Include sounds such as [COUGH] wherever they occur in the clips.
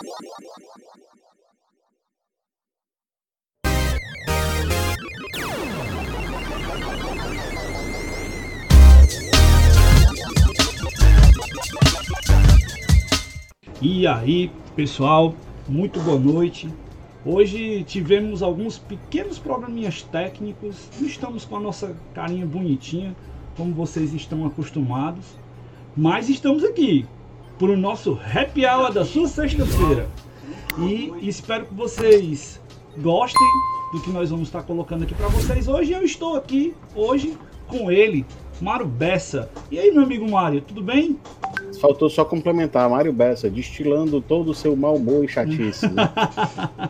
E aí, pessoal, muito boa noite. Hoje tivemos alguns pequenos probleminhas técnicos. Não estamos com a nossa carinha bonitinha, como vocês estão acostumados. Mas estamos aqui para o nosso happy hour da sua sexta-feira. E espero que vocês gostem do que nós vamos estar colocando aqui para vocês hoje. Eu estou aqui hoje com ele, Mário Bessa. E aí, meu amigo Mário, tudo bem? Faltou só complementar, Mário Bessa, destilando todo o seu mau humor e chatice. Né?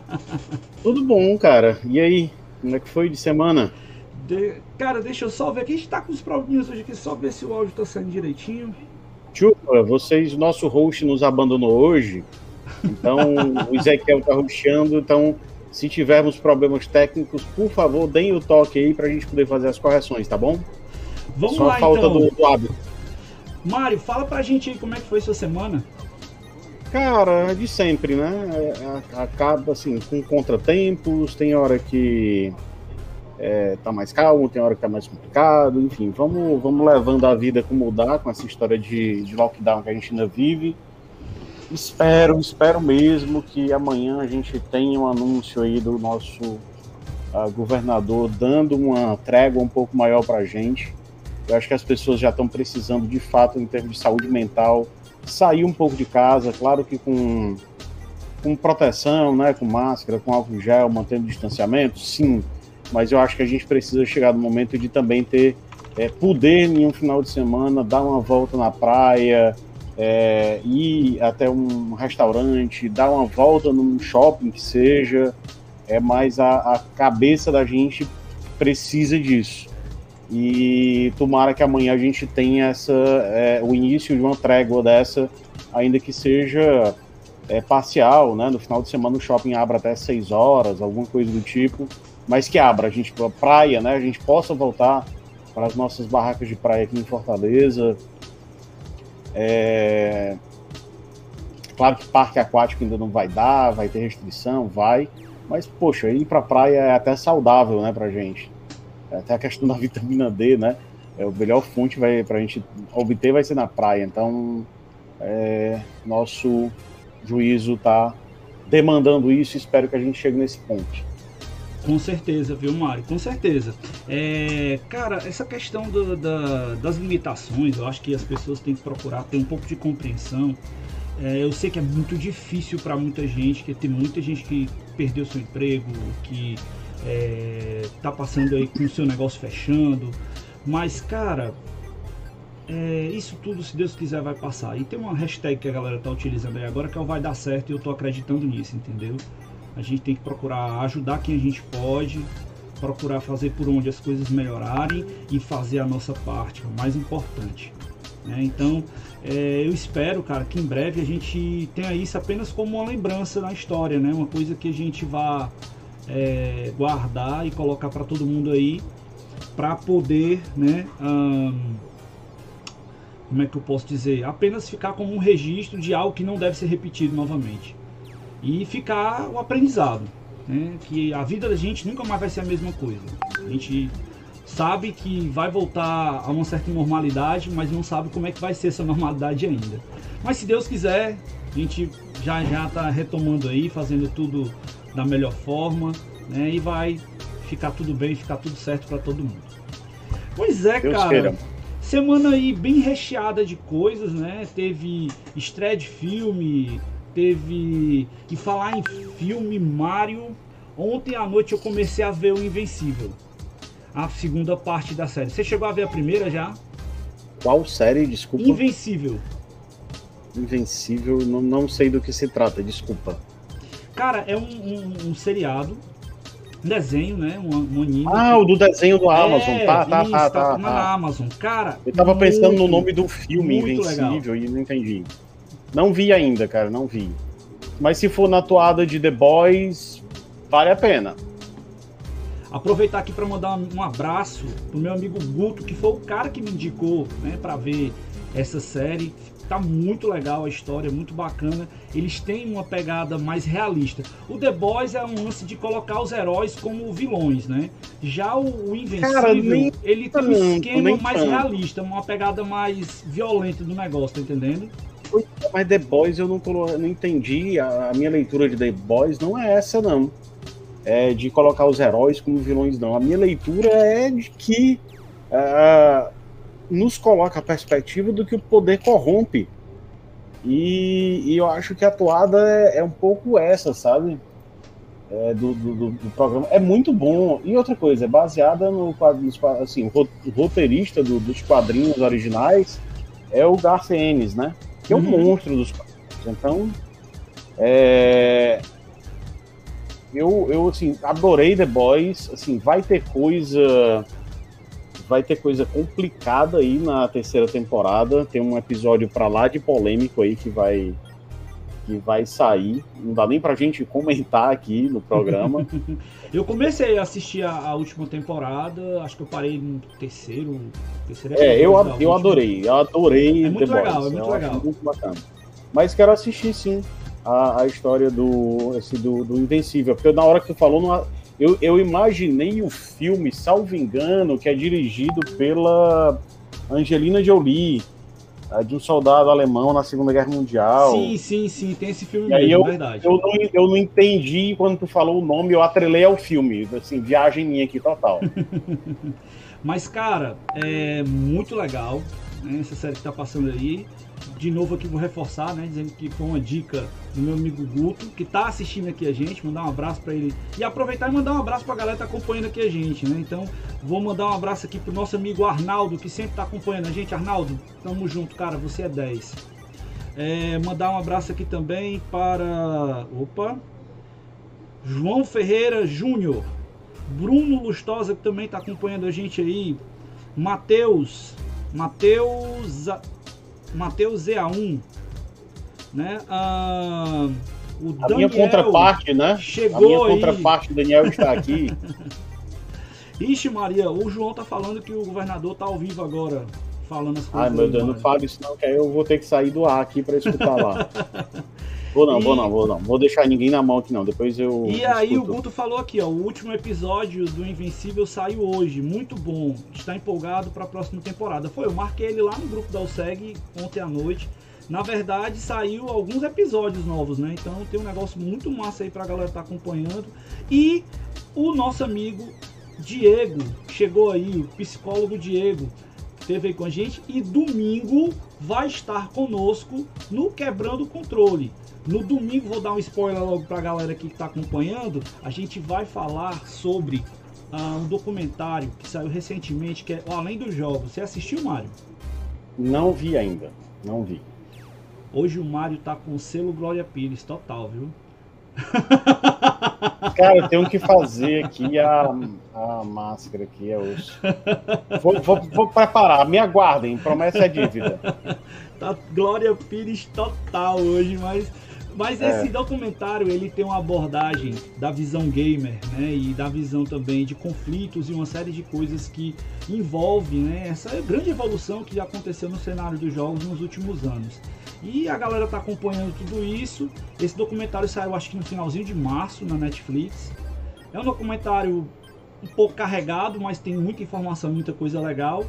[LAUGHS] Tudo bom, cara. E aí, como é que foi de semana? De... Cara, deixa eu só ver aqui. A gente tá com os probleminhas hoje aqui, só ver se o áudio tá saindo direitinho. Chupa, vocês, nosso host nos abandonou hoje. Então, o Ezequiel tá ruxando. Então, se tivermos problemas técnicos, por favor, deem o toque aí pra gente poder fazer as correções, tá bom? Vamos Só lá, a falta então. do, do hábito. Mário, fala pra gente aí como é que foi sua semana. Cara, de sempre, né? É, acaba assim, com contratempos, tem hora que é, tá mais calmo, tem hora que tá mais complicado, enfim, vamos, vamos levando a vida como dá com essa história de, de lockdown que a gente ainda vive. Espero, espero mesmo que amanhã a gente tenha um anúncio aí do nosso uh, governador dando uma trégua um pouco maior pra gente. Eu acho que as pessoas já estão precisando, de fato, em termos de saúde mental, sair um pouco de casa, claro que com, com proteção, né, com máscara, com álcool gel, mantendo distanciamento, sim, mas eu acho que a gente precisa chegar no momento de também ter é, poder em um final de semana, dar uma volta na praia, é, ir até um restaurante, dar uma volta num shopping que seja, é mais a, a cabeça da gente precisa disso. E tomara que amanhã a gente tenha essa, é, o início de uma trégua dessa, ainda que seja é, parcial, né? No final de semana o shopping abra até 6 horas, alguma coisa do tipo, mas que abra, a gente para praia, né? A gente possa voltar para as nossas barracas de praia aqui em Fortaleza. É... Claro que parque aquático ainda não vai dar, vai ter restrição, vai, mas poxa, ir para praia é até saudável, né, pra gente. Até a questão [LAUGHS] da vitamina D, né? É, o melhor fonte vai a gente obter vai ser na praia. Então, é, nosso juízo está demandando isso. Espero que a gente chegue nesse ponto. Com certeza, viu, Mário? Com certeza. É, cara, essa questão do, da, das limitações, eu acho que as pessoas têm que procurar ter um pouco de compreensão. É, eu sei que é muito difícil para muita gente, que tem muita gente que perdeu seu emprego, que é, tá passando aí com o seu negócio fechando. Mas, cara, é, isso tudo, se Deus quiser, vai passar. E tem uma hashtag que a galera tá utilizando aí agora que é o vai dar certo e eu tô acreditando nisso, entendeu? A gente tem que procurar ajudar quem a gente pode, procurar fazer por onde as coisas melhorarem e fazer a nossa parte, é o mais importante. Né? Então, é, eu espero, cara, que em breve a gente tenha isso apenas como uma lembrança na história, né? Uma coisa que a gente vá é, guardar e colocar para todo mundo aí para poder, né? como é que eu posso dizer? Apenas ficar como um registro de algo que não deve ser repetido novamente e ficar o aprendizado, né? Que a vida da gente nunca mais vai ser a mesma coisa. A gente sabe que vai voltar a uma certa normalidade, mas não sabe como é que vai ser essa normalidade ainda. Mas se Deus quiser, a gente já já está retomando aí, fazendo tudo da melhor forma, né? E vai ficar tudo bem, ficar tudo certo para todo mundo. Pois é, Deus cara. Queira. Semana aí bem recheada de coisas, né? Teve estreia de filme, teve. E falar em filme, Mario. Ontem à noite eu comecei a ver o Invencível. A segunda parte da série. Você chegou a ver a primeira já? Qual série? Desculpa. Invencível. Invencível, não, não sei do que se trata, desculpa. Cara, é um, um, um seriado, um desenho, né? Um, um anime. Ah, o do desenho do Amazon. É, tá, tá, isso, tá, tá, tá, Na tá. Amazon. Cara. Eu tava muito, pensando no nome do filme Invencível legal. e não entendi. Não vi ainda, cara, não vi. Mas se for na toada de The Boys, vale a pena. Aproveitar aqui para mandar um abraço pro meu amigo Guto, que foi o cara que me indicou, né, para ver essa série. tá muito legal a história, muito bacana. Eles têm uma pegada mais realista. O The Boys é um lance de colocar os heróis como vilões, né? Já o, o Invencível, Cara, nem, ele tem um esquema mais tanto. realista, uma pegada mais violenta do negócio, tá entendendo? Mas The Boys eu não, não entendi. A, a minha leitura de The Boys não é essa, não. É de colocar os heróis como vilões, não. A minha leitura é de que uh, nos coloca a perspectiva do que o poder corrompe. E, e eu acho que a toada é, é um pouco essa, sabe? É, do, do, do, programa. É muito bom. E outra coisa, é baseada no assim, roteirista do, dos quadrinhos originais é o Garth Ennis, né? Que é um uhum. monstro dos quadrinhos. Então, é, eu, eu assim, adorei The Boys. Assim, vai ter coisa vai ter coisa complicada aí na terceira temporada. Tem um episódio para lá de polêmico aí que vai que vai sair. Não dá nem pra gente comentar aqui no programa. [LAUGHS] eu comecei a assistir a, a, última temporada, acho que eu parei no terceiro. terceiro é, eu, eu adorei, eu adorei é muito The legal, Boys. É muito legal. Muito bacana. Mas quero assistir sim a, a história do, esse, do, do Invencível, porque na hora que tu falou, não, eu, eu imaginei o filme, salvo engano, que é dirigido pela Angelina Jolie, de um soldado alemão na Segunda Guerra Mundial. Sim, sim, sim, tem esse filme e mesmo, aí eu, verdade. Eu não, eu não entendi quando tu falou o nome, eu atrelei ao filme, assim, viagem minha aqui total. [LAUGHS] Mas, cara, é muito legal né, essa série que tá passando aí de novo aqui vou reforçar, né, dizendo que foi uma dica do meu amigo Guto, que está assistindo aqui a gente, mandar um abraço para ele e aproveitar e mandar um abraço para a galera que tá acompanhando aqui a gente, né? Então, vou mandar um abraço aqui pro nosso amigo Arnaldo, que sempre está acompanhando a gente. Arnaldo, tamo junto, cara, você é 10. É, mandar um abraço aqui também para, opa, João Ferreira Júnior, Bruno Lustosa que também está acompanhando a gente aí, Matheus, Matheus Mateus ZA1, né? Ah, o a minha contraparte, né? Chegou a minha contraparte, Daniel, está aqui. [LAUGHS] Ixi, Maria, o João tá falando que o governador tá ao vivo agora, falando as coisas. Ai, meu Deus, não fale isso não, que aí eu vou ter que sair do ar aqui para escutar lá. [LAUGHS] Vou não, e... vou não, vou não. Vou deixar ninguém na mão aqui não. Depois eu. E aí o Guto falou aqui, ó. O último episódio do Invencível saiu hoje. Muito bom. Está empolgado para a próxima temporada. Foi, eu marquei ele lá no grupo da OSEG ontem à noite. Na verdade, saiu alguns episódios novos, né? Então tem um negócio muito massa aí pra galera estar tá acompanhando. E o nosso amigo Diego chegou aí, o psicólogo Diego, esteve aí com a gente e domingo vai estar conosco no Quebrando o Controle. No domingo, vou dar um spoiler logo pra galera aqui que tá acompanhando. A gente vai falar sobre uh, um documentário que saiu recentemente, que é Além dos Jogos. Você assistiu, Mário? Não vi ainda. Não vi. Hoje o Mário tá com o selo Glória Pires total, viu? Cara, eu tenho que fazer aqui a, a máscara aqui, é osso. Vou, vou, vou preparar, me aguardem, promessa é dívida. Tá Glória Pires total hoje, mas mas é. esse documentário ele tem uma abordagem da visão gamer, né, e da visão também de conflitos e uma série de coisas que envolve, né, essa grande evolução que aconteceu no cenário dos jogos nos últimos anos. E a galera tá acompanhando tudo isso. Esse documentário saiu acho que no finalzinho de março na Netflix. É um documentário um pouco carregado, mas tem muita informação, muita coisa legal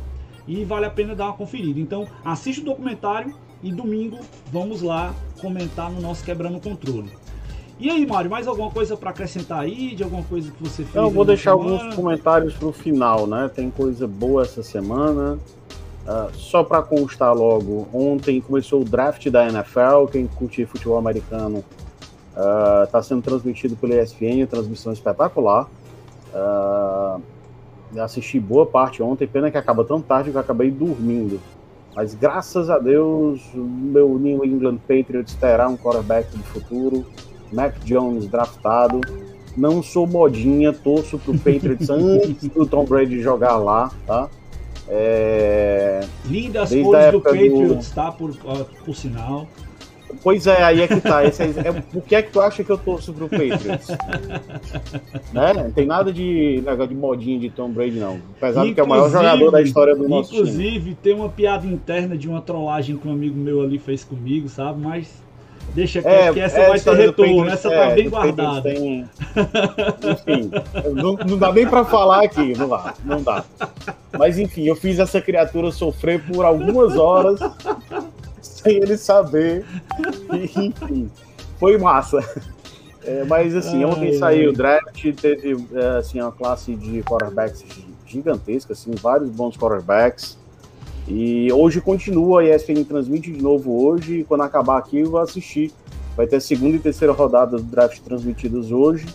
e vale a pena dar uma conferida. Então, assiste o documentário e domingo vamos lá comentar no nosso Quebrando o Controle. E aí, Mário, mais alguma coisa para acrescentar aí, de alguma coisa que você fez? Eu vou deixar semana? alguns comentários para o final, né? Tem coisa boa essa semana. Uh, só para constar logo, ontem começou o draft da NFL. Quem curte futebol americano está uh, sendo transmitido pela ESPN, transmissão espetacular. Uh, assisti boa parte ontem, pena que acaba tão tarde que eu acabei dormindo. Mas graças a Deus, meu New England Patriots terá um quarterback do futuro, Mac Jones draftado. Não sou modinha, torço pro Patriots [LAUGHS] antes do Tom Brady jogar lá, tá? É... Lindas cores do Patriots, do... tá? Por, por sinal. Pois é, aí é que tá. Esse é, é, por que é que tu acha que eu torço pro Patriots? né? Não tem nada de negócio de modinha de Tom Brady, não. Apesar de que é o maior jogador da história do nosso inclusive, time. Inclusive, tem uma piada interna de uma trollagem que um amigo meu ali fez comigo, sabe? Mas Deixa é, que essa é, vai ter retorno, essa tá é, tá bem guardada. Tem... Enfim, não, não, dá nem para falar aqui, não dá, não dá. Mas enfim, eu fiz essa criatura sofrer por algumas horas sem ele saber. E, enfim, foi massa. É, mas assim, ontem saiu o draft, teve é, assim, uma classe de quarterbacks gigantesca, assim, vários bons quarterbacks. E hoje continua, a ESPN transmite de novo hoje, e quando acabar aqui eu vou assistir. Vai ter a segunda e terceira rodada do draft transmitidas hoje,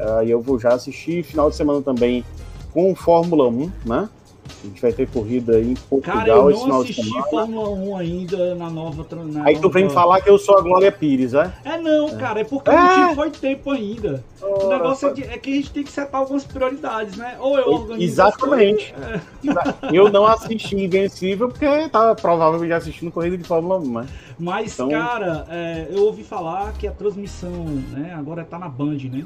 uh, e eu vou já assistir. Final de semana também com Fórmula 1, né? A gente vai ter corrida em Portugal Cara, eu não assisti Fórmula 1 ainda na nova. Na Aí tu vem falar que eu sou a Glória Pires, é? É não, é. cara, é porque é. não foi tempo ainda. o negócio é, de, é, que a gente tem que setar algumas prioridades, né? Ou eu organizo. Exatamente. É. Eu não assisti Invencível porque tava provavelmente assistindo corrida de Fórmula 1, né? Mas, então... cara, é, eu ouvi falar que a transmissão, né, agora tá na Band, né?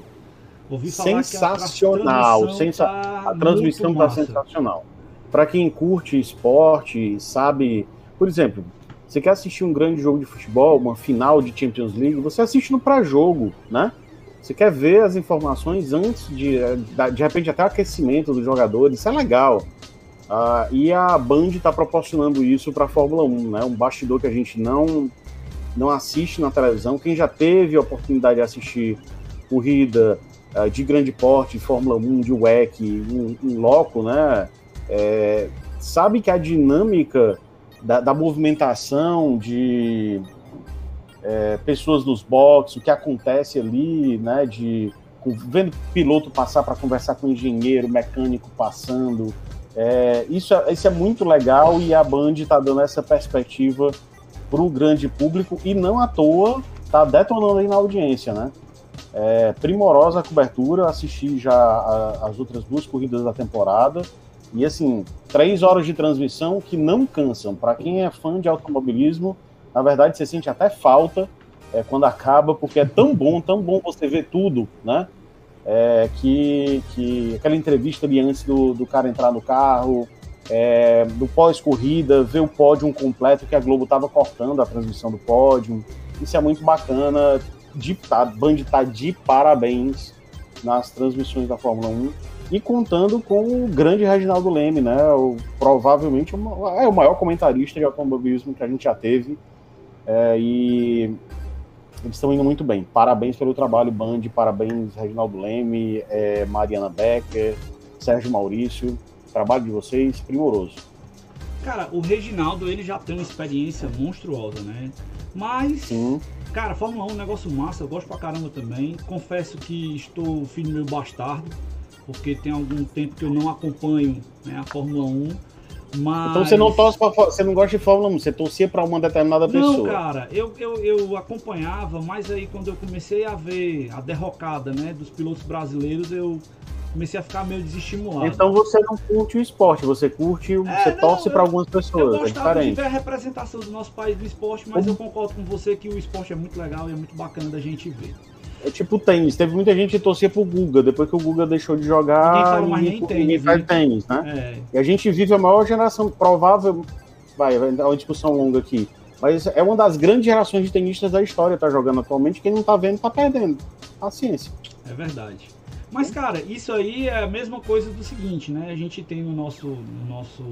Ouvi falar sensacional, que a, sensa... tá a transmissão tá sensacional para quem curte esporte, sabe, por exemplo, você quer assistir um grande jogo de futebol, uma final de Champions League, você assiste no pré-jogo, né? Você quer ver as informações antes de, de repente, até o aquecimento dos jogadores, isso é legal. Uh, e a Band está proporcionando isso para a Fórmula 1, né? Um bastidor que a gente não, não assiste na televisão. Quem já teve a oportunidade de assistir corrida uh, de grande porte, Fórmula 1, de WEC, em, em loco, né? É, sabe que a dinâmica da, da movimentação de é, pessoas nos boxes, o que acontece ali, né, de vendo piloto passar para conversar com engenheiro, mecânico passando, é, isso, é, isso é muito legal e a Band está dando essa perspectiva para o grande público e não à toa está detonando aí na audiência, né? É, primorosa a cobertura, assisti já a, as outras duas corridas da temporada. E assim, três horas de transmissão que não cansam. Para quem é fã de automobilismo, na verdade você sente até falta é, quando acaba, porque é tão bom, tão bom você ver tudo, né? É, que, que aquela entrevista ali antes do, do cara entrar no carro, é, do pós-corrida, ver o pódio completo, que a Globo estava cortando a transmissão do pódio. Isso é muito bacana. De, a Band está de parabéns nas transmissões da Fórmula 1 e contando com o grande Reginaldo Leme, né? O, provavelmente uma, é o maior comentarista de automobilismo que a gente já teve. É, e eles estão indo muito bem. Parabéns pelo trabalho, Band, parabéns, Reginaldo Leme, é, Mariana Becker, Sérgio Maurício. O trabalho de vocês, primoroso. Cara, o Reginaldo ele já tem uma experiência monstruosa, né? Mas, Sim. cara, Fórmula 1 é um negócio massa, eu gosto pra caramba também. Confesso que estou filho meu bastardo porque tem algum tempo que eu não acompanho né, a Fórmula 1. Mas... Então você não torce pra, você não gosta de Fórmula 1, você torcia para uma determinada pessoa. Não, cara, eu, eu, eu acompanhava, mas aí quando eu comecei a ver a derrocada né, dos pilotos brasileiros, eu comecei a ficar meio desestimulado. Então você não curte o esporte, você curte, é, você não, torce para algumas pessoas. Eu é gostava é de ver a representação do nosso país do esporte, mas eu concordo com você que o esporte é muito legal e é muito bacana da gente ver. É tipo tênis. Teve muita gente que torcia pro Guga. Depois que o Guga deixou de jogar, ninguém, fala mais ninguém, tênis, faz né? tênis, né? É. E a gente vive a maior geração provável. Vai, vai dar uma discussão longa aqui. Mas é uma das grandes gerações de tenistas da história tá jogando atualmente. Quem não tá vendo, tá perdendo. Paciência. É verdade. Mas, cara, isso aí é a mesma coisa do seguinte, né? A gente tem no nosso, no nosso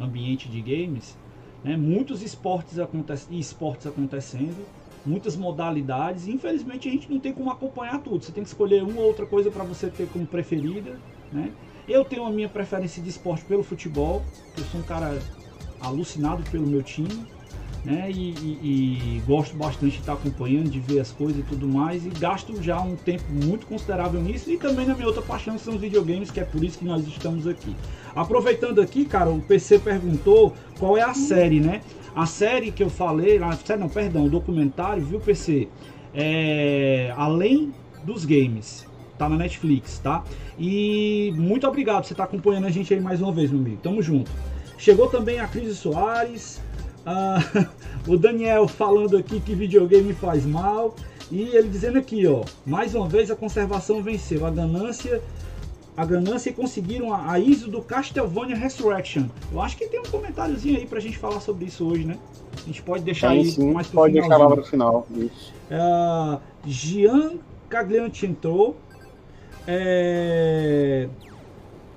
ambiente de games né, muitos esportes, aconte esportes acontecendo muitas modalidades. E infelizmente a gente não tem como acompanhar tudo. Você tem que escolher uma ou outra coisa para você ter como preferida, né? Eu tenho a minha preferência de esporte pelo futebol. Eu sou um cara alucinado pelo meu time, né? E, e, e, gosto bastante de estar acompanhando, de ver as coisas e tudo mais. E gasto já um tempo muito considerável nisso. E também na minha outra paixão que são os videogames, que é por isso que nós estamos aqui. Aproveitando aqui, cara, o PC perguntou qual é a série, né? A série que eu falei, a série não, perdão, o documentário, viu, PC? É, além dos games, tá na Netflix, tá? E muito obrigado você tá acompanhando a gente aí mais uma vez, meu amigo. Tamo junto. Chegou também a Cris Soares. Ah, [LAUGHS] o Daniel falando aqui que videogame faz mal. E ele dizendo aqui, ó, mais uma vez a conservação venceu, a ganância, a ganância e conseguiram a, a ISO do Castlevania Resurrection. Eu acho que tem um comentáriozinho aí pra gente falar sobre isso hoje, né? A gente pode deixar Sim, aí sim, mais pro pode deixar lá final. Isso. É, Gian Caglianti entrou. É,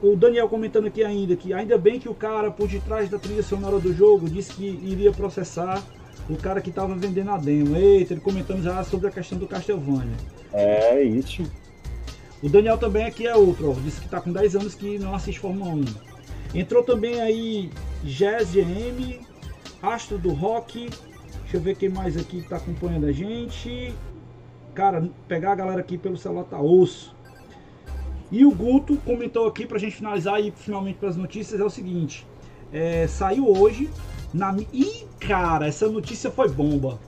o Daniel comentando aqui ainda que ainda bem que o cara por detrás da trilha sonora do jogo disse que iria processar o cara que estava vendendo a demo. Eita, ele comentando já sobre a questão do Castlevania. É isso. O Daniel também aqui é outro, ó, disse que está com 10 anos que não assiste Fórmula 1. Entrou também aí Jazz GM, Astro do Rock. Deixa eu ver quem mais aqui está acompanhando a gente. Cara, pegar a galera aqui pelo celular tá osso. E o Guto comentou aqui pra gente finalizar e finalmente para as notícias é o seguinte: é, saiu hoje na. Ih, cara, essa notícia foi bomba.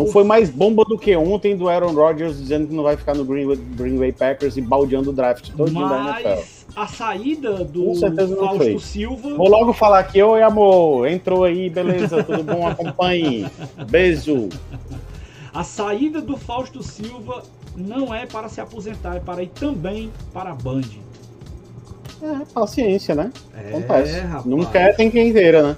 Não foi mais bomba do que ontem do Aaron Rodgers dizendo que não vai ficar no Green, Green Bay Packers e baldeando o draft todo da NFL. Mas a saída do Fausto. Silva. Vou logo falar aqui, oi amor, entrou aí, beleza, tudo bom, acompanhe. Beijo. A saída do Fausto Silva não é para se aposentar, é para ir também para a Band. É, paciência, né? Acontece. rapaz. não quer, tem quem queira, né?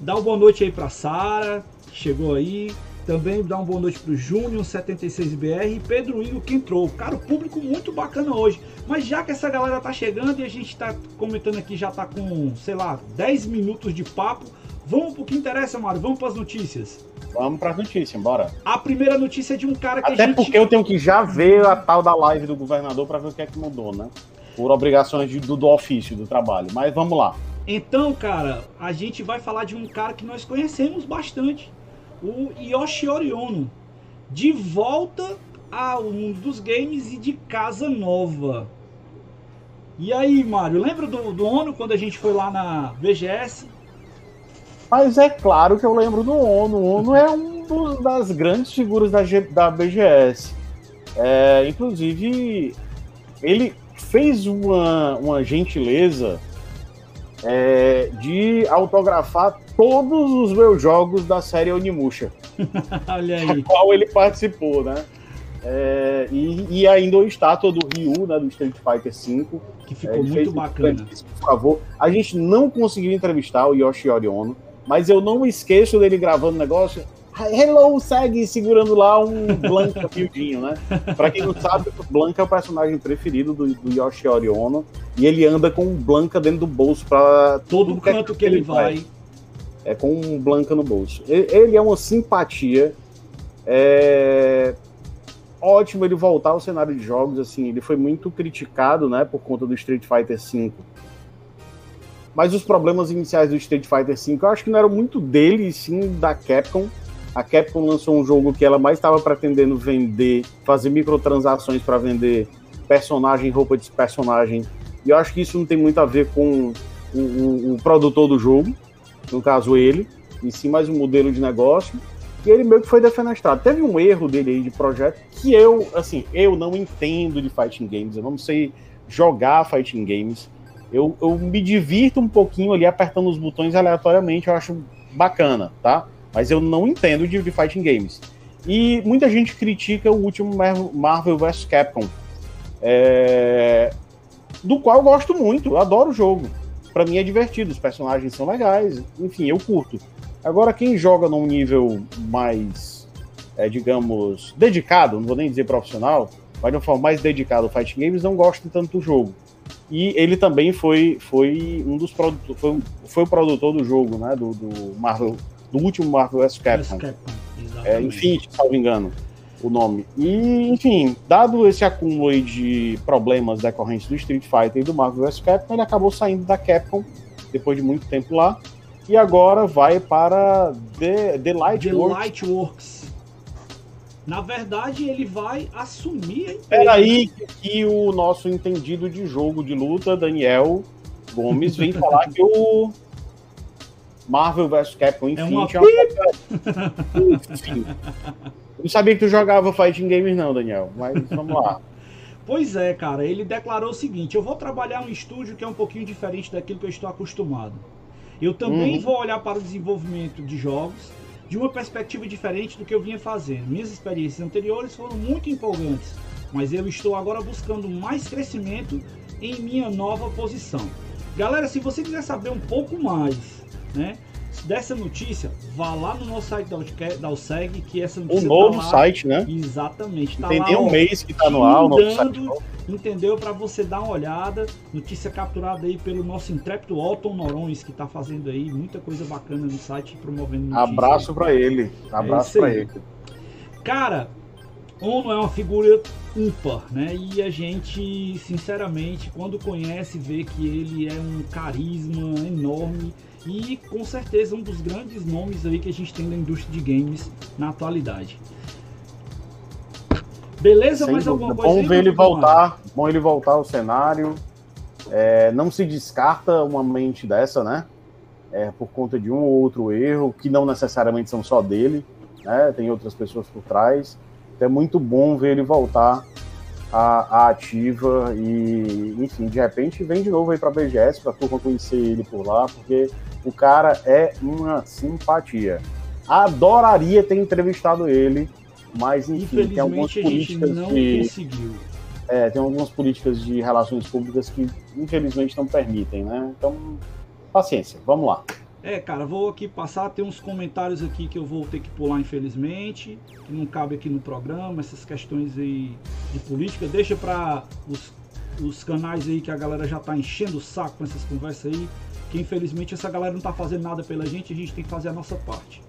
Dá uma boa noite aí para Sara, que chegou aí. Também dá uma boa noite pro Júnior 76BR e Pedro Igor que entrou. Cara, o público muito bacana hoje. Mas já que essa galera tá chegando e a gente tá comentando aqui, já tá com, sei lá, 10 minutos de papo. Vamos pro que interessa, Mário. Vamos para as notícias. Vamos pra notícia, bora. A primeira notícia é de um cara que Até a gente... porque eu tenho que já ver a tal da live do governador pra ver o que é que mudou, né? Por obrigações de- do, do ofício, do trabalho. Mas vamos lá. Então, cara, a gente vai falar de um cara que nós conhecemos bastante, o Yoshiori Ono, de volta ao mundo dos games e de casa nova. E aí, Mário, lembra do, do Ono quando a gente foi lá na VGS? Mas é claro que eu lembro do ONU. O ONU é um dos, das grandes figuras da, G- da BGS. É, inclusive, ele fez uma, uma gentileza é, de autografar todos os meus jogos da série Onimusha, [LAUGHS] Olha a aí. qual ele participou, né? É, e, e ainda a estátua do Ryu, né, do Street Fighter V. Que É, ficou ele muito bacana. grandíssimo favor. A gente não conseguiu entrevistar o Yoshiori Ono, mas eu não esqueço dele gravando o negócio. Hello, segue segurando lá um Blanca [LAUGHS] miudinho, né? Pra quem não sabe, o Blanca é o personagem preferido do, do Yoshiori Ono e ele anda com um Blanca dentro do bolso para Todo canto que ele vai. É com um Blanca no bolso. Ele é uma simpatia. É ótimo ele voltar ao cenário de jogos. Assim, ele foi muito criticado, né, por conta do Street Fighter V. Mas os problemas iniciais do Street Fighter V, eu acho que não eram muito dele, sim da Capcom. A Capcom lançou um jogo que ela mais estava pretendendo vender, fazer microtransações para vender personagem, roupa de personagem. E eu acho que isso não tem muito a ver com o, o- o produtor do jogo, no caso ele, e sim mais um modelo de negócio. E ele meio que foi defenestrado. Teve um erro dele aí de projeto que eu, assim, eu não entendo de fighting games, eu não sei jogar fighting games. Eu, eu me divirto um pouquinho ali apertando os botões aleatoriamente, eu acho bacana, tá? Mas eu não entendo de, de fighting games. E muita gente critica o último Mar- Marvel vs Capcom, é, do qual eu gosto muito, eu adoro o jogo. Pra mim é divertido, os personagens são legais, enfim, eu curto. Agora, quem joga num nível mais, é, digamos, dedicado, não vou nem dizer profissional, mas de uma forma mais dedicada ao Fighting Games, não gosta tanto do jogo. E ele também foi, foi um dos produtores, foi, foi o produtor do jogo, né? Do, do Marvel, do último Marvel vs Capcom. Capcom, É. Infinity, salvo engano, o nome. E, enfim, dado esse acúmulo aí de problemas decorrentes do Street Fighter e do Marvel vs Capcom, ele acabou saindo da Capcom depois de muito tempo lá. E agora vai para The, The Light The Works. Lightworks. Na verdade, ele vai assumir a empresa. Peraí, que, o nosso entendido de jogo de luta, Daniel Gomes, vem falar que o Marvel vs Capcom Infinity é uma uma... Não sabia que tu jogava Fighting Games não, Daniel, mas vamos lá. [LAUGHS] Pois é, cara, ele declarou o seguinte: eu vou trabalhar um estúdio que é um pouquinho diferente daquilo que eu estou acostumado. Eu também uhum. vou olhar para o desenvolvimento de jogos de uma perspectiva diferente do que eu vinha fazendo. Minhas experiências anteriores foram muito empolgantes, mas eu estou agora buscando mais crescimento em minha nova posição. Galera, se você quiser saber um pouco mais, né, dessa notícia, vá lá no nosso site da OSEG, que essa notícia. O novo tá lá, site, né? Exatamente. Tá Tem lá, um ó, mês que tá no ar, o novo site. Entendeu? Para você dar uma olhada. Notícia capturada aí pelo nosso intrépido Alton Norões, que tá fazendo aí muita coisa bacana no site, promovendo notícias. Abraço para ele. Abraço é para ele. Cara, Ono é uma figura ímpar, né? E a gente, sinceramente, quando conhece, vê que ele é um carisma enorme e com certeza um dos grandes nomes aí que a gente tem na indústria de games na atualidade. Beleza? Sem Mais dúvida. alguma coisa? Bom ver ele voltar, bom ele voltar ao cenário. É, não se descarta uma mente dessa, né? É, por conta de um ou outro erro, que não necessariamente são só dele, né? Tem outras pessoas por trás. Então é muito bom ver ele voltar à, ativa e, enfim, de repente vem de novo aí para a BGS para turma conhecer ele por lá, porque o cara é uma simpatia. Adoraria ter entrevistado ele, mas enfim, tem algumas políticas de. Conseguiu. É, tem algumas políticas de relações públicas que infelizmente não permitem, né? Então, paciência, vamos lá. É, cara, vou aqui passar, tem uns comentários aqui que eu vou ter que pular, infelizmente, que não cabe aqui no programa, essas questões aí de política. Deixa para os, os canais aí que a galera já tá enchendo o saco com essas conversas aí que infelizmente essa galera não está fazendo nada pela gente, a gente tem que fazer a nossa parte.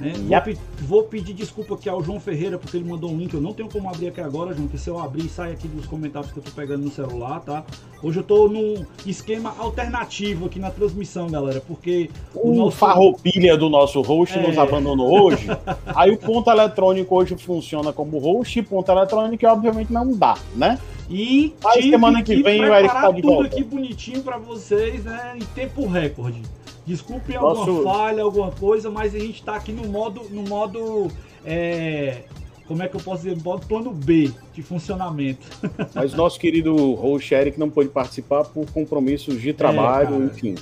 Né? Vou, vou, pedir desculpa aqui ao João Ferreira, porque ele mandou um link. Eu não tenho como abrir aqui agora, João, que se eu abrir, sai aqui dos comentários que eu tô pegando no celular, tá? Hoje eu tô num esquema alternativo aqui na transmissão, galera, porque. O, o nosso... farroupilha do nosso host é... nos abandonou hoje. [LAUGHS] aí o ponto eletrônico hoje funciona como host e ponto eletrônico, obviamente, não dá, né? E Mas semana que, que vem o Eric tá de tudo volta. aqui bonitinho para vocês, né? Em tempo recorde. Desculpem Nosso... alguma falha, alguma coisa, mas a gente tá aqui no modo, no modo, é, como é que eu posso dizer, modo plano B de funcionamento. [LAUGHS] Mas nosso querido host Eric não pôde participar por compromissos de trabalho, é, enfim.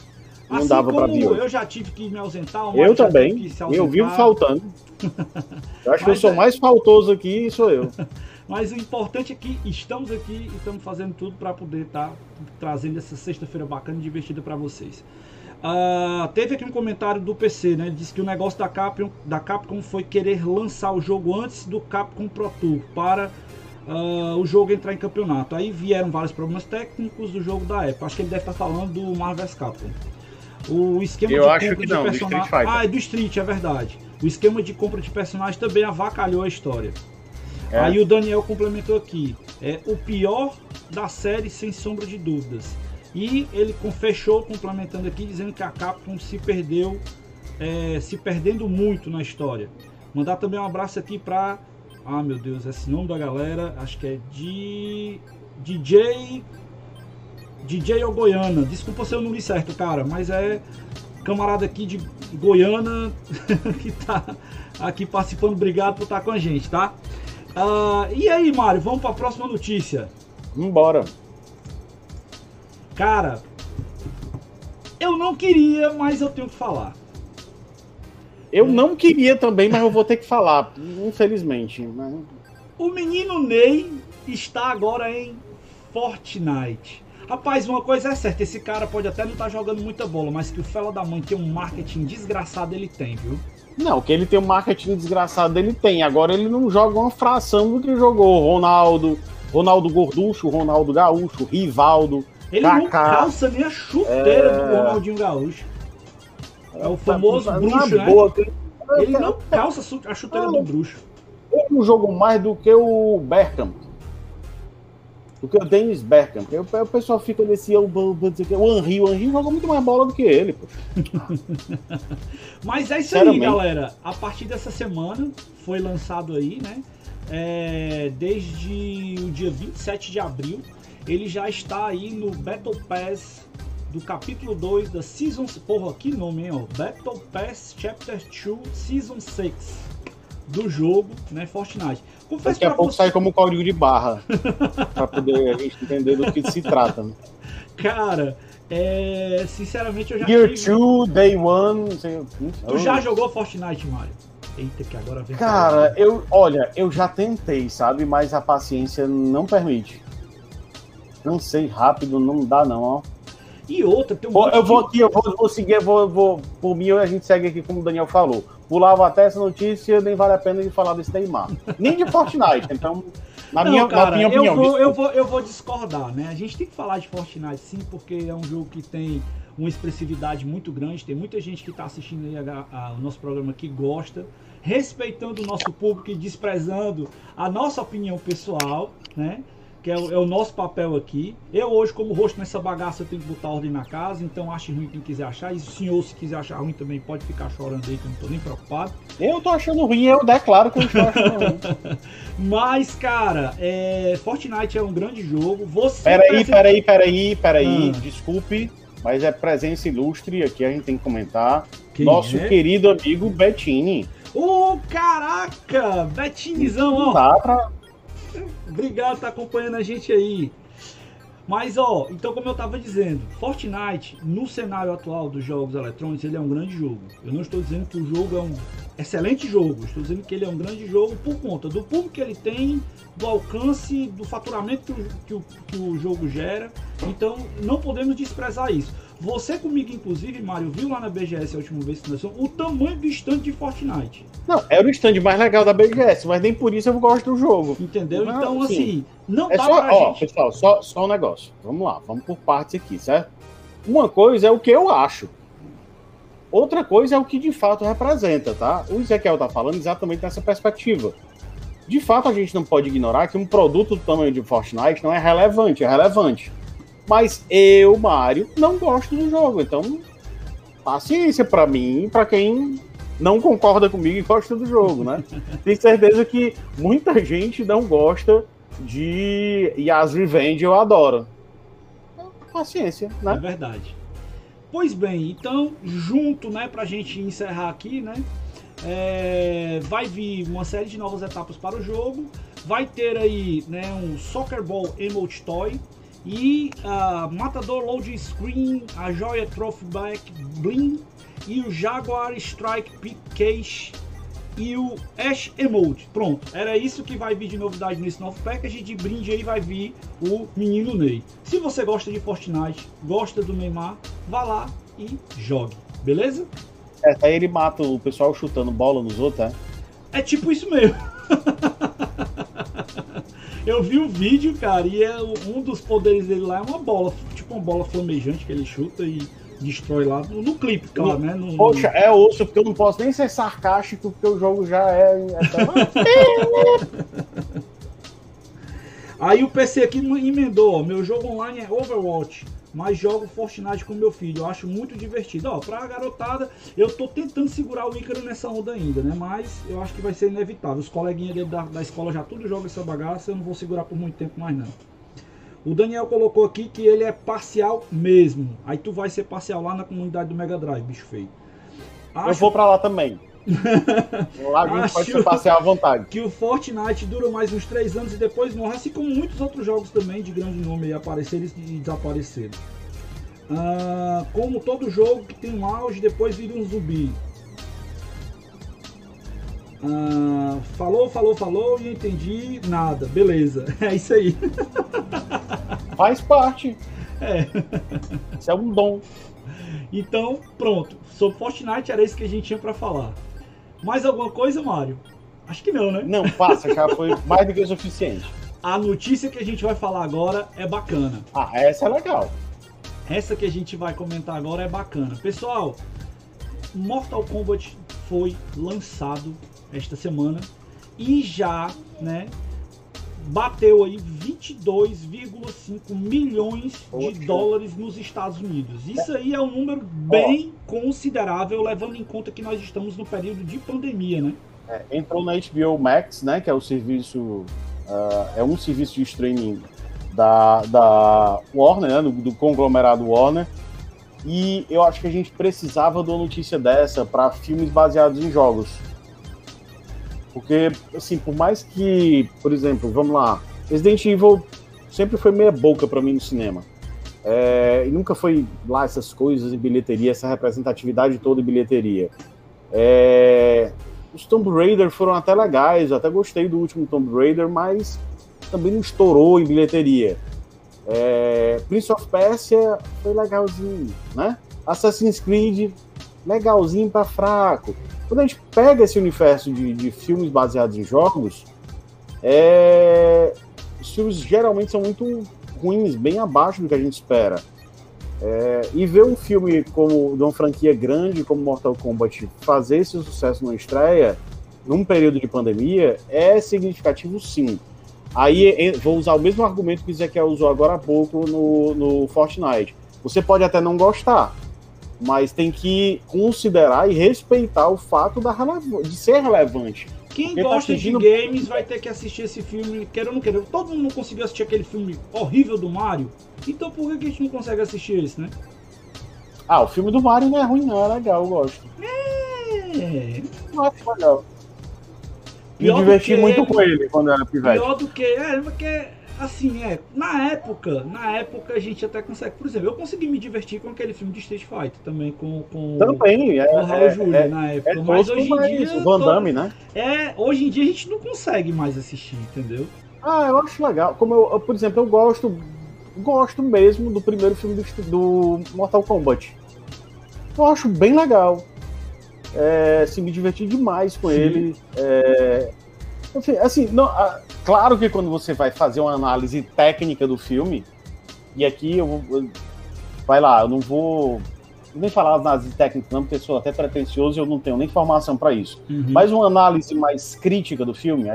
Não assim dava para vir. Eu já tive que me ausentar. Eu também. Eu vivo faltando. [LAUGHS] eu acho que eu sou é... mais faltoso aqui, sou eu. [LAUGHS] Mas o importante é que estamos aqui e estamos fazendo tudo para poder estar tá trazendo essa sexta-feira bacana e divertida para vocês. Uh, teve aqui um comentário do PC, né? Ele disse que o negócio da Capcom, da Capcom foi querer lançar o jogo antes do Capcom Pro Tour para uh, o jogo entrar em campeonato. Aí vieram vários problemas técnicos do jogo da época. Acho que ele deve estar falando do Marvel Capcom. O esquema Eu de acho que não, de personagem. Ah, é do Street, é verdade. O esquema de compra de personagens também avacalhou a história. É. Aí o Daniel complementou aqui. É o pior da série, sem sombra de dúvidas. E ele fechou complementando aqui, dizendo que a Capcom se perdeu, é, se perdendo muito na história. Mandar também um abraço aqui para. Ah, meu Deus, esse nome da galera, acho que é de. DJ. DJ ou Goiana. Desculpa se eu não li certo, cara, mas é camarada aqui de Goiânia [LAUGHS] que tá aqui participando. Obrigado por estar com a gente, tá? Uh, e aí, Mário, vamos para a próxima notícia. Vambora. Cara, eu não queria, mas eu tenho que falar. Eu não queria também, mas eu vou ter que falar, infelizmente. Né? O menino Ney está agora em Fortnite. Rapaz, uma coisa é certa, esse cara pode até não estar tá jogando muita bola, mas que o fela da mãe tem um marketing desgraçado, ele tem, viu? Não, que ele tem um marketing desgraçado, ele tem. Agora ele não joga uma fração do que jogou Ronaldo, Ronaldo Gorducho, Ronaldo Gaúcho, Rivaldo. Ele Kaká, não calça nem a chuteira é... do Ronaldinho Gaúcho. É o famoso tá, bruxo, né? Boa, Ele não calça a chuteira do bruxo. Ele não jogou mais do que o Bergkamp. Do que o Dennis Bergkamp. O pessoal fica nesse. O Henry, o Henry joga muito mais bola do que ele, poxa. [LAUGHS] Mas é isso aí, galera. A partir dessa semana foi lançado aí, né? É, desde o dia 27 de abril, ele já está aí no Battle Pass do capítulo 2 da Season... Porra, que nome, hein? Ó. Battle Pass Chapter 2 Season 6 do jogo, né, Fortnite. Confesso Daqui a pouco você... sai como código de barra, para poder a gente entender do que se trata. Né? Cara, É, sinceramente, eu já Year tive... 2, Day 1. Sei... Tu já jogou Fortnite, Mario? Eita, que agora vem. Cara, eu, olha, eu já tentei, sabe? Mas a paciência não permite. Não sei, rápido não dá, não, ó. E outra, tem um. Eu vou aqui, eu vou, vou seguir, eu vou, vou, por mim a gente segue aqui como o Daniel falou. Pulava até essa notícia, nem vale a pena de falar desse Neymar. Nem de Fortnite, então. Na Não, minha, cara, na minha eu, opinião. vou, eu, vou, eu vou discordar, né? A gente tem que falar de Fortnite sim, porque é um jogo que tem uma expressividade muito grande. Tem muita gente que está assistindo aí a- a- o nosso programa que gosta, respeitando o nosso público e desprezando a nossa opinião pessoal, né? Que é o, é o nosso papel aqui. Eu hoje, como rosto nessa bagaça, eu tenho que botar ordem na casa, então ache ruim quem quiser achar. E o senhor, se quiser achar ruim também, pode ficar chorando aí, que eu não tô nem preocupado. Eu tô achando ruim, eu declaro que eu estou achando ruim. [LAUGHS] Mas, cara, é, Fortnite é um grande jogo. Você Peraí, presen- peraí, peraí, peraí. Ah. Desculpe, mas é presença ilustre aqui, a gente tem que comentar. Quem Nosso é? querido amigo Bettini. Ô, caraca! Betinizão, ó. Tá pra... Obrigado por estar acompanhando a gente aí. Mas, ó, então como eu tava dizendo, Fortnite, no cenário atual dos jogos eletrônicos, ele é um grande jogo. Eu não estou dizendo que o jogo é um excelente jogo, estou dizendo que ele é um grande jogo por conta do público que ele tem, do alcance, do faturamento que o, que o jogo gera. Então, não podemos desprezar isso. Você comigo, inclusive, Mário, viu lá na BGS a última vez que nós o tamanho do stand de Fortnite. Não, era o stand mais legal da BGS, mas nem por isso eu gosto do jogo. Entendeu? Não, Então, sim. assim, não É dá só, pra ó, gente. pessoal, só, só um negócio. Vamos lá, vamos por partes aqui, certo? Uma coisa é o que eu acho. Outra coisa é o que de fato representa, tá? O Ezequiel tá falando exatamente nessa perspectiva. De fato, a gente não pode ignorar que um produto do tamanho de Fortnite não é relevante, é relevante. Mas eu, Mário, não gosto do jogo, então paciência pra mim pra quem não concorda comigo e gosta do jogo, né? [LAUGHS] Tenho certeza que muita gente não gosta de Yas Revenge, eu adoro. Paciência, É né? verdade. Pois bem, então, junto, né, pra gente encerrar aqui, né? é, vai vir uma série de novas etapas para o jogo. Vai ter aí, né, um Soccer Ball Emote Toy e a Matador Load Screen, a Joia Throwback Bling e o Jaguar Strike Pick Case e o Ash Emote. Pronto, era isso que vai vir de novidade nesse novo package. De brinde aí vai vir o menino Ney. Se você gosta de Fortnite, gosta do Neymar, vá lá e jogue, beleza? É, aí ele mata o pessoal chutando bola nos outros, é? É tipo isso mesmo. [LAUGHS] Eu vi o vídeo, cara, e é um dos poderes dele lá é uma bola, tipo uma bola flamejante que ele chuta e destrói lá no, no clipe, claro, né? No- no- Poxa, é osso, porque eu não posso nem ser sarcástico, porque o jogo já é. é [LAUGHS] Aí o PC aqui emendou, ó, meu jogo online é Overwatch, mas jogo Fortnite com meu filho, eu acho muito divertido. Ó, pra garotada, eu tô tentando segurar o Ícaro nessa onda ainda, né? Mas eu acho que vai ser inevitável. Os coleguinhas dele da, da escola já tudo jogam essa bagaça, eu não vou segurar por muito tempo mais não. O Daniel colocou aqui que ele é parcial mesmo. Aí tu vai ser parcial lá na comunidade do Mega Drive, bicho feio. eu Acho vou pra lá também. Lá a gente Acho- pode se passear à vontade. que o Fortnite dura mais uns 3 anos e depois morre, assim como muitos outros jogos também de grande nome apareceram e desapareceram. Ah, como todo jogo que tem um auge, depois vira um zumbi. Ah, falou, falou, falou e entendi nada. Beleza, [LAUGHS] é isso aí. Faz parte. É. Isso é um dom. Então, pronto. Sobre Fortnite era isso que a gente tinha pra falar. Mais alguma coisa, Mário? Acho que não, né? Não, passa, já foi mais do que o suficiente. A notícia que a gente vai falar agora é bacana. Ah, essa é legal. Essa que a gente vai comentar agora é bacana. Pessoal, Mortal Kombat foi lançado esta semana e já, né, bateu aí 22,5 milhões de dólares nos Estados Unidos. Isso aí é um número bem considerável, levando em conta que nós estamos no período de pandemia, né? É, entrou na HBO Max, né? Que é o serviço. ah, é um serviço de streaming da, da Warner, né, do, do conglomerado Warner. E eu acho que a gente precisava de uma notícia dessa para filmes baseados em jogos. Porque, assim, por mais que, por exemplo, vamos lá, Resident Evil sempre foi meia boca para mim no cinema. É, e nunca foi lá essas coisas em bilheteria, essa representatividade toda em bilheteria. É, os Tomb Raider foram até legais, eu até gostei do último Tomb Raider, mas também não estourou em bilheteria. É, Prince of Persia foi legalzinho, né? Assassin's Creed, legalzinho para fraco. Quando a gente pega esse universo de, de filmes baseados em jogos, é, os filmes geralmente são muito ruins, bem abaixo do que a gente espera. É, e ver um filme como de uma franquia grande como Mortal Kombat fazer esse sucesso na estreia, num período de pandemia, é significativo sim. Aí vou usar o mesmo argumento que o Ezequiel usou agora há pouco no, no Fortnite. Você pode até não gostar, mas tem que considerar e respeitar o fato da de ser relevante. Quem, Quem tá gosta tá de games vai ter que assistir esse filme, queira ou não queira. Todo mundo não conseguiu assistir aquele filme horrível do Mario, então por que a gente não consegue assistir esse, né? Ah, o filme do Mario não é ruim não, é legal, eu gosto. É... Não acho legal. Me diverti muito com ele quando era pivete. Pior do que, é, porque assim, é, na época, na época a gente até consegue, por exemplo, eu consegui me divertir com aquele filme de Street Fighter também, com, com também, é, o Raul é, Júlia é, na época. É mas hoje em dia. Isso, o Van Damme, né? É, hoje em dia a gente não consegue mais assistir, entendeu? Ah, eu acho legal. Como eu, eu por exemplo, eu gosto, gosto mesmo do primeiro filme do, do Mortal Kombat. Eu acho bem legal. É, assim, me diverti demais com Sim. ele. É, enfim, assim, não, claro que quando você vai fazer uma análise técnica do filme, e aqui eu vou. Vai lá, eu não vou nem falar análise técnica, não, porque sou até pretencioso e eu não tenho nem formação para isso. Uhum. Mas uma análise mais crítica do filme,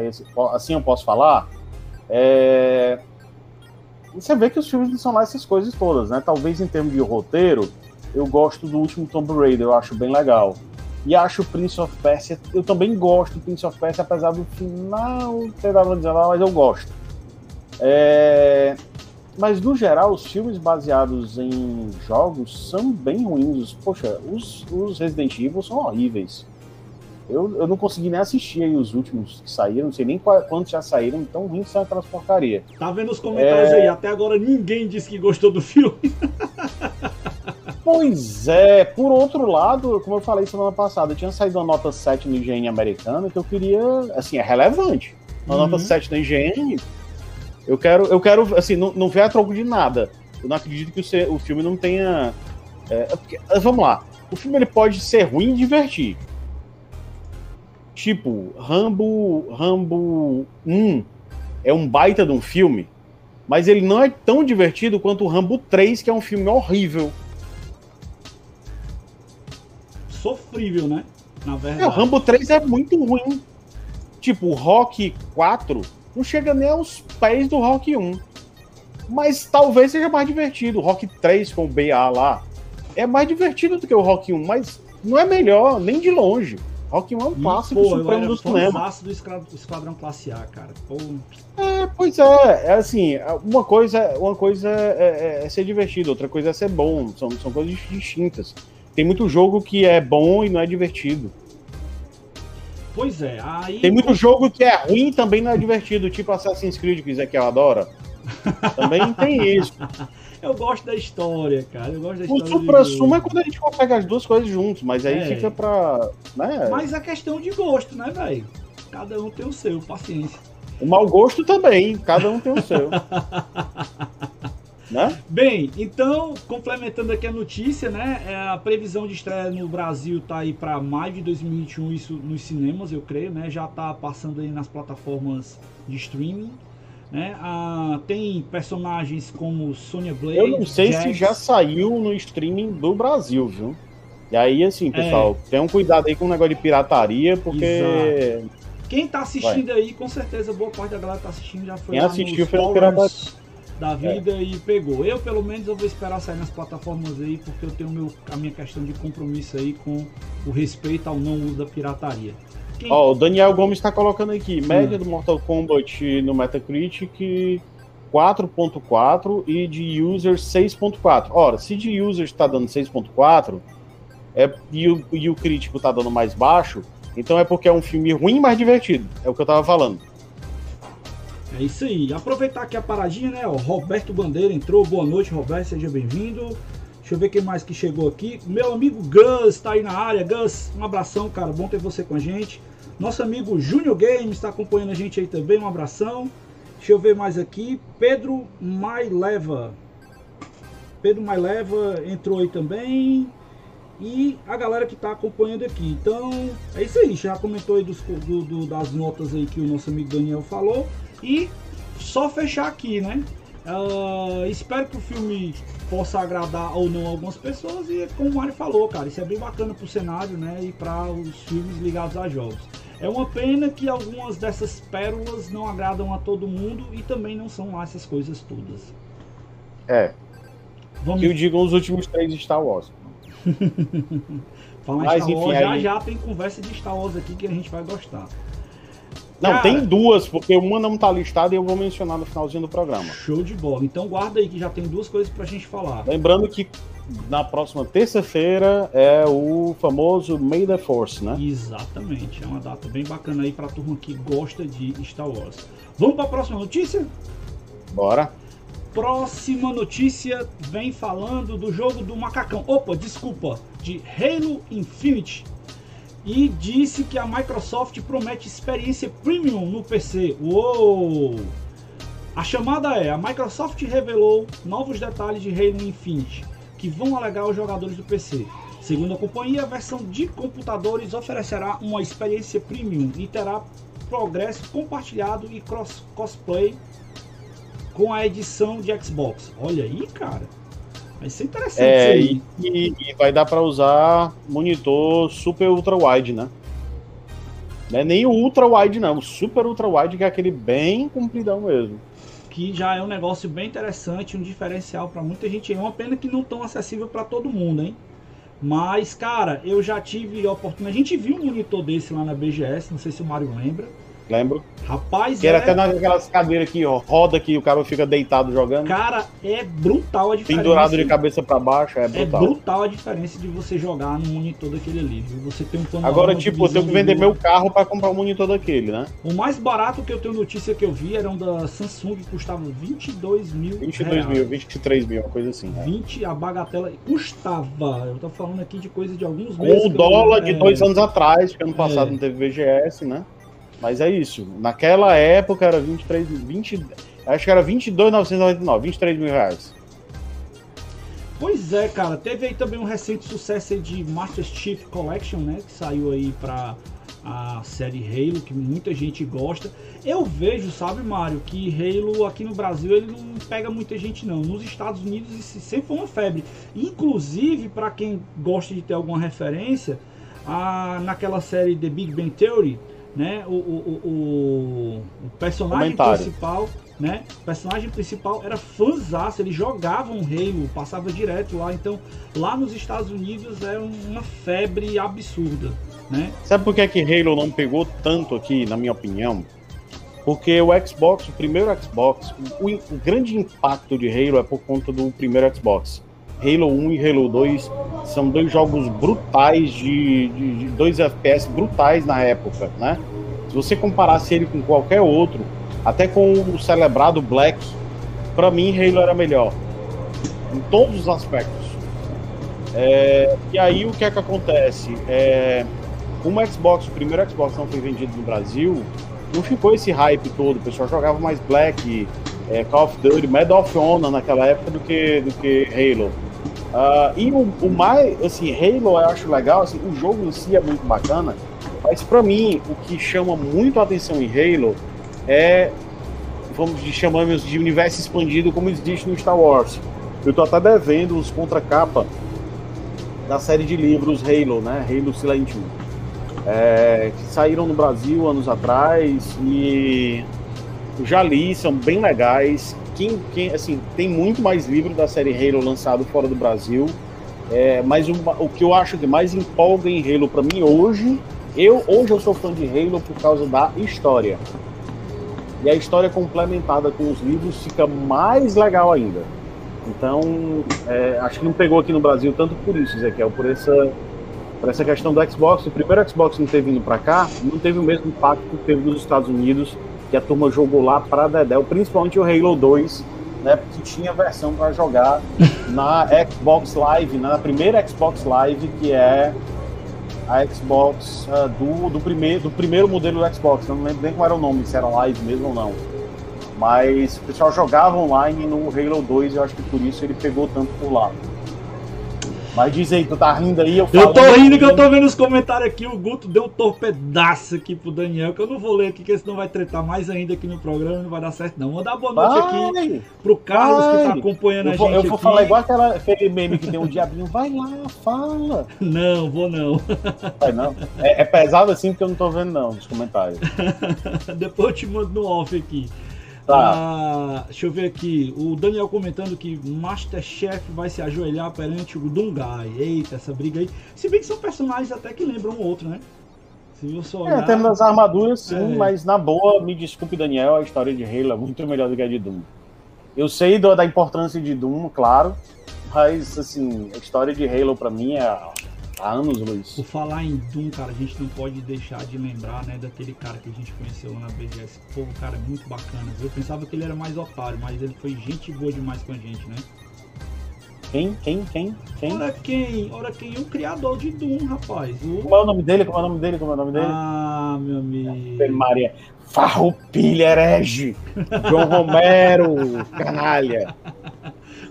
assim eu posso falar, é... você vê que os filmes não são lá essas coisas todas, né? Talvez em termos de roteiro, eu gosto do último Tomb Raider, eu acho bem legal. E acho o Prince of Persia, eu também gosto do Prince of Persia, apesar do final ter dado lá, mas eu gosto. É... Mas no geral, os filmes baseados em jogos são bem ruins. Poxa, os, os Resident Evil são horríveis. Eu, eu não consegui nem assistir aí os últimos que saíram, não sei nem quantos já saíram, tão ruins são aquelas porcaria. Tá vendo os comentários é... aí? Até agora ninguém disse que gostou do filme. [LAUGHS] Pois é, por outro lado, como eu falei semana passada, tinha saído uma nota 7 no IGN americana que eu queria, assim, é relevante. Uma uhum. nota 7 no IGN, eu quero, eu quero assim, não, não ver a troco de nada. Eu não acredito que o, o filme não tenha. É, é porque, é, vamos lá, o filme ele pode ser ruim e divertir. Tipo, Rambo, Rambo 1 é um baita de um filme, mas ele não é tão divertido quanto o Rambo 3, que é um filme horrível sofrível, né? Na verdade. É, o Rambo 3 é muito ruim. Tipo, o Rock 4 não chega nem aos pés do Rock 1. Mas talvez seja mais divertido. O Rock 3 com o BA lá é mais divertido do que o Rock 1, mas não é melhor, nem de longe. Rock 1 é um clássico Pô, supremo do cinema. clássico do Esquadrão Classe A, cara. Pô. É, pois é, é assim, uma coisa, uma coisa é, é, é, ser divertido, outra coisa é ser bom, são, são coisas distintas. Tem muito jogo que é bom e não é divertido. Pois é, aí. Tem muito jogo que é ruim e também não é divertido, tipo Assassin's Creed, que Ezequiel adora. [LAUGHS] também tem isso. Eu gosto da história, cara. Eu gosto da história. O supra-sumo é quando a gente consegue as duas coisas juntos, mas aí é. fica pra. Né? Mas a questão de gosto, né, velho? Cada um tem o seu, paciência. O mau gosto também, cada um tem o seu. [LAUGHS] Né? Bem, então, complementando aqui a notícia, né? É, a previsão de estreia no Brasil tá aí para maio de 2021, isso nos cinemas, eu creio, né? Já tá passando aí nas plataformas de streaming. Né? Ah, tem personagens como Sonya Blade. Eu não sei Jax. se já saiu no streaming do Brasil, viu? E aí, assim, é. pessoal, é. tenham cuidado aí com o negócio de pirataria, porque. Exato. Quem tá assistindo Vai. aí, com certeza, boa parte da galera tá assistindo já foi. Quem assistiu foi o pirataria da vida é. e pegou. Eu, pelo menos, eu vou esperar sair nas plataformas aí, porque eu tenho meu, a minha questão de compromisso aí com o respeito ao não uso da pirataria. Quem... Ó, o Daniel Gomes está colocando aqui, média do Mortal Kombat no Metacritic 4.4 e de users 6.4. Ora, se de users está dando 6.4 é, e, o, e o crítico está dando mais baixo, então é porque é um filme ruim, mas divertido. É o que eu tava falando. É isso aí. Aproveitar aqui a paradinha, né? O Roberto Bandeira entrou. Boa noite, Roberto. Seja bem-vindo. Deixa eu ver quem mais que chegou aqui. Meu amigo Gus está aí na área. Gus, um abração, cara. Bom ter você com a gente. Nosso amigo Júnior Games está acompanhando a gente aí também. Um abração. Deixa eu ver mais aqui. Pedro Maileva. Pedro Maileva entrou aí também. E a galera que está acompanhando aqui. Então, é isso aí. Já comentou aí dos, do, do, das notas aí que o nosso amigo Daniel falou. E só fechar aqui, né? Uh, espero que o filme possa agradar ou não algumas pessoas e como o Mário falou, cara, isso é bem bacana pro cenário, né, e para os filmes ligados a jogos. É uma pena que algumas dessas pérolas não agradam a todo mundo e também não são lá essas coisas todas. É. Vamos... Que eu digo os últimos três de Star Wars. [LAUGHS] Falar em Star Wars, já já tem conversa de Star Wars aqui que a gente vai gostar. Não, Cara, tem duas, porque uma não tá listada e eu vou mencionar no finalzinho do programa. Show de bola. Então guarda aí que já tem duas coisas pra gente falar. Lembrando que na próxima terça-feira é o famoso May the Force, né? Exatamente. É uma data bem bacana aí pra turma que gosta de Star Wars. Vamos pra próxima notícia? Bora. Próxima notícia vem falando do jogo do macacão. Opa, desculpa, de Halo Infinite e disse que a Microsoft promete experiência premium no PC. Uou! A chamada é: a Microsoft revelou novos detalhes de Halo Infinite que vão alegar aos jogadores do PC. Segundo a companhia, a versão de computadores oferecerá uma experiência premium e terá progresso compartilhado e cross cosplay com a edição de Xbox. Olha aí, cara. Vai ser interessante é, e, e, vai dar para usar monitor super ultra wide, né? Não é nem o ultra wide, não. O super ultra wide, que é aquele bem compridão mesmo. Que já é um negócio bem interessante, um diferencial para muita gente. É uma pena que não tão acessível para todo mundo, hein? Mas, cara, eu já tive a oportunidade. A gente viu um monitor desse lá na BGS, não sei se o Mário lembra. Lembro. Rapaz, que era é... até naquelas cadeiras aqui, ó, roda que o cara fica deitado jogando. Cara, é brutal a diferença. Pendurado de cabeça para baixo, é, é brutal. É brutal a diferença de você jogar no monitor daquele ali. Você tem um Agora, tipo, eu tenho que vender meu carro para comprar um monitor daquele, né? O mais barato que eu tenho notícia que eu vi era um da Samsung que custava 22 mil 22 reais. mil, 23 mil, uma coisa assim. 20 a bagatela custava. Eu tô falando aqui de coisa de alguns meses. Com o dólar eu... de dois é... anos atrás, que ano passado é... não teve VGS, né? Mas é isso. Naquela época era 23, 20, acho que era 22,999, 23 mil reais. Pois é, cara. Teve aí também um recente sucesso de Master Chief Collection, né? Que saiu aí pra a série Halo, que muita gente gosta. Eu vejo, sabe, Mário, que Halo aqui no Brasil ele não pega muita gente não. Nos Estados Unidos isso sempre foi uma febre. Inclusive, para quem gosta de ter alguma referência, a, naquela série The Big Bang Theory, né? O, o, o, o personagem Comentário. principal, né? O personagem principal era fãzaço, ele jogava um Halo, passava direto lá. Então, lá nos Estados Unidos é uma febre absurda, né? Sabe por que, é que Halo não pegou tanto aqui, na minha opinião? Porque o Xbox, o primeiro Xbox, o, o grande impacto de Halo é por conta do primeiro Xbox. Halo 1 e Halo 2 são dois jogos brutais de, de, de, dois FPS brutais na época, né? Se você comparasse ele com qualquer outro, até com o celebrado Black, para mim Halo era melhor em todos os aspectos. É, e aí o que é que acontece? É, como o Xbox, o primeiro Xbox não foi vendido no Brasil, não ficou esse hype todo. O pessoal jogava mais Black, é, Call of Duty, Medal of Honor naquela época do que, do que Halo. Uh, e o, o, mais, assim, Halo eu acho legal, assim, o jogo em si é muito bacana, mas para mim o que chama muito a atenção em Halo é, vamos chamamos de universo expandido como existe no Star Wars. Eu tô até devendo os contracapa da série de livros Halo, né? Halo Silent é, que saíram no Brasil anos atrás e já li, são bem legais quem, quem, assim, tem muito mais livro da série Halo lançado fora do Brasil. É, mas o, o que eu acho que mais empolga em Halo para mim hoje, eu hoje eu sou fã de Halo por causa da história. E a história complementada com os livros fica mais legal ainda. Então, é, acho que não pegou aqui no Brasil tanto por isso, Ezequiel, por essa, por essa questão do Xbox. O primeiro Xbox não ter vindo para cá, não teve o mesmo impacto que teve nos Estados Unidos que a turma jogou lá para Dedel, principalmente o Halo 2, né? Porque tinha versão para jogar [LAUGHS] na Xbox Live, na primeira Xbox Live, que é a Xbox uh, do, do, primeiro, do primeiro modelo do Xbox. Eu não lembro nem qual era o nome, se era Live mesmo ou não. Mas o pessoal jogava online no Halo 2 e eu acho que por isso ele pegou tanto por lá. Mas diz aí, tu tá rindo aí? Eu, eu tô rindo que eu tô vendo os comentários aqui. O Guto deu um torpedaço aqui pro Daniel, que eu não vou ler aqui, que senão vai tretar mais ainda aqui no programa, não vai dar certo, não. Vou dar boa noite vai, aqui pro Carlos vai. que tá acompanhando eu a vou, gente. Eu vou aqui. falar igual aquela, aquele meme que tem um diabinho. Vai lá, fala. Não, vou não. Vai não. É, é pesado assim porque eu não tô vendo, não, nos comentários. [LAUGHS] Depois eu te mando no off aqui. Tá. Ah, deixa eu ver aqui. O Daniel comentando que Masterchef vai se ajoelhar perante o Dungai. Eita, essa briga aí. Se bem que são personagens até que lembram o outro, né? Se você olhar... É, temos as armaduras, sim, é. mas na boa, me desculpe, Daniel, a história de Halo é muito melhor do que a de Doom. Eu sei do, da importância de Doom, claro, mas, assim, a história de Halo para mim é há anos, Luiz. Por falar em Doom, cara, a gente não pode deixar de lembrar, né, daquele cara que a gente conheceu lá na BGS. Pô, o cara é muito bacana. Eu pensava que ele era mais otário, mas ele foi gente boa demais com a gente, né? Quem? Quem? Quem? Quem? Ora quem? Ora quem? O criador de Doom, rapaz. O... Como é o nome dele? Como é o nome dele? Como é o nome dele? Ah, meu amigo. Maria. Farroupilha herege. João Romero, canalha.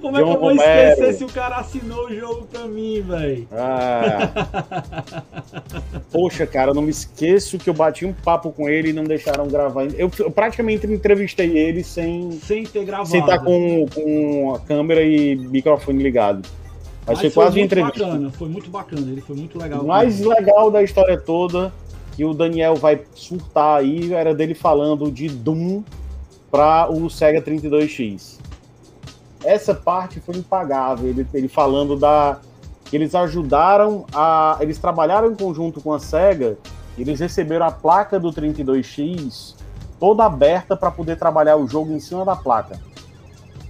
Como é que eu vou Romero. esquecer se o cara assinou o jogo pra mim, velho? Ah. [LAUGHS] Poxa, cara, eu não me esqueço que eu bati um papo com ele e não deixaram gravar. Eu, eu praticamente entrevistei ele sem. Sem ter gravado. Sem estar com, com a câmera e microfone ligado. Mas, Mas foi quase uma entrevista. Bacana, foi muito bacana, ele foi muito legal. O mais legal da história toda que o Daniel vai surtar aí era dele falando de Doom para o Sega 32X essa parte foi impagável. Ele, ele falando da. que eles ajudaram a. Eles trabalharam em conjunto com a SEGA, eles receberam a placa do 32X toda aberta para poder trabalhar o jogo em cima da placa.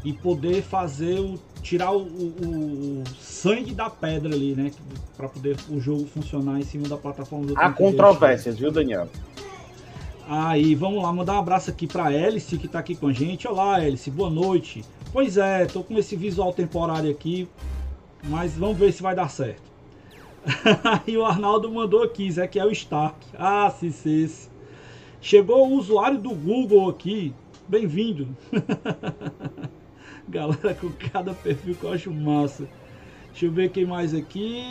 E poder fazer o. tirar o, o, o sangue da pedra ali, né? Para poder o jogo funcionar em cima da plataforma do 32X. Há controvérsias, viu, Daniel? Aí, vamos lá, mandar um abraço aqui para Hélice, que está aqui com a gente. Olá, Hélice, boa noite. Pois é, tô com esse visual temporário aqui, mas vamos ver se vai dar certo. [LAUGHS] e o Arnaldo mandou aqui, Zé que é o Stark. Ah, se. Chegou o usuário do Google aqui. Bem-vindo. [LAUGHS] Galera com cada perfil que eu acho massa. Deixa eu ver quem mais aqui.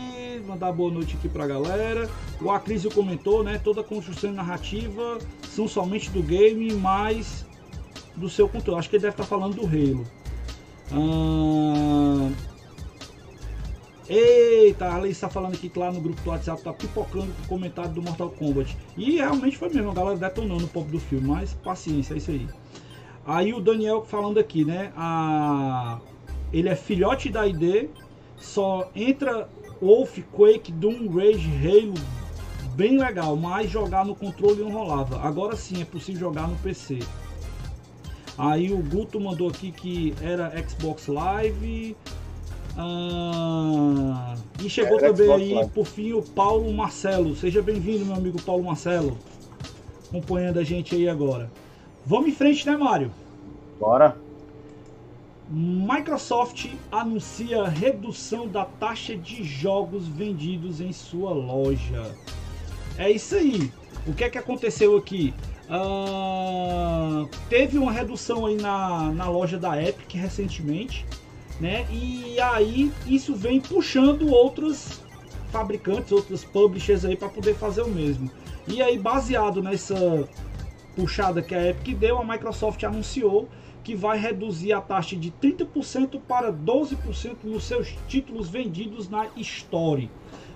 Mandar boa noite aqui pra galera. O Acrisio comentou, né? Toda construção narrativa são somente do game, mas do seu controle. Acho que ele deve estar falando do Halo. Ah... Eita, a Alice está falando aqui que lá no grupo do WhatsApp tá pipocando com o comentário do Mortal Kombat. E realmente foi mesmo, a galera detonando o pop do filme, mas paciência, é isso aí. Aí o Daniel falando aqui, né? A... Ele é filhote da ID, só entra Wolf, Quake, Doom, Rage, Halo, bem legal, mas jogar no controle não rolava. Agora sim é possível jogar no PC. Aí o Guto mandou aqui que era Xbox Live. Ah, e chegou é, também Xbox aí, Live. por fim, o Paulo Marcelo. Seja bem-vindo, meu amigo Paulo Marcelo. Acompanhando a gente aí agora. Vamos em frente, né, Mário? Bora. Microsoft anuncia redução da taxa de jogos vendidos em sua loja. É isso aí. O que é que aconteceu aqui? Uh, teve uma redução aí na, na loja da Epic recentemente, né? E aí isso vem puxando outros fabricantes, outros publishers aí para poder fazer o mesmo. E aí baseado nessa puxada que a Epic deu, a Microsoft anunciou que vai reduzir a taxa de 30% para 12% nos seus títulos vendidos na Store.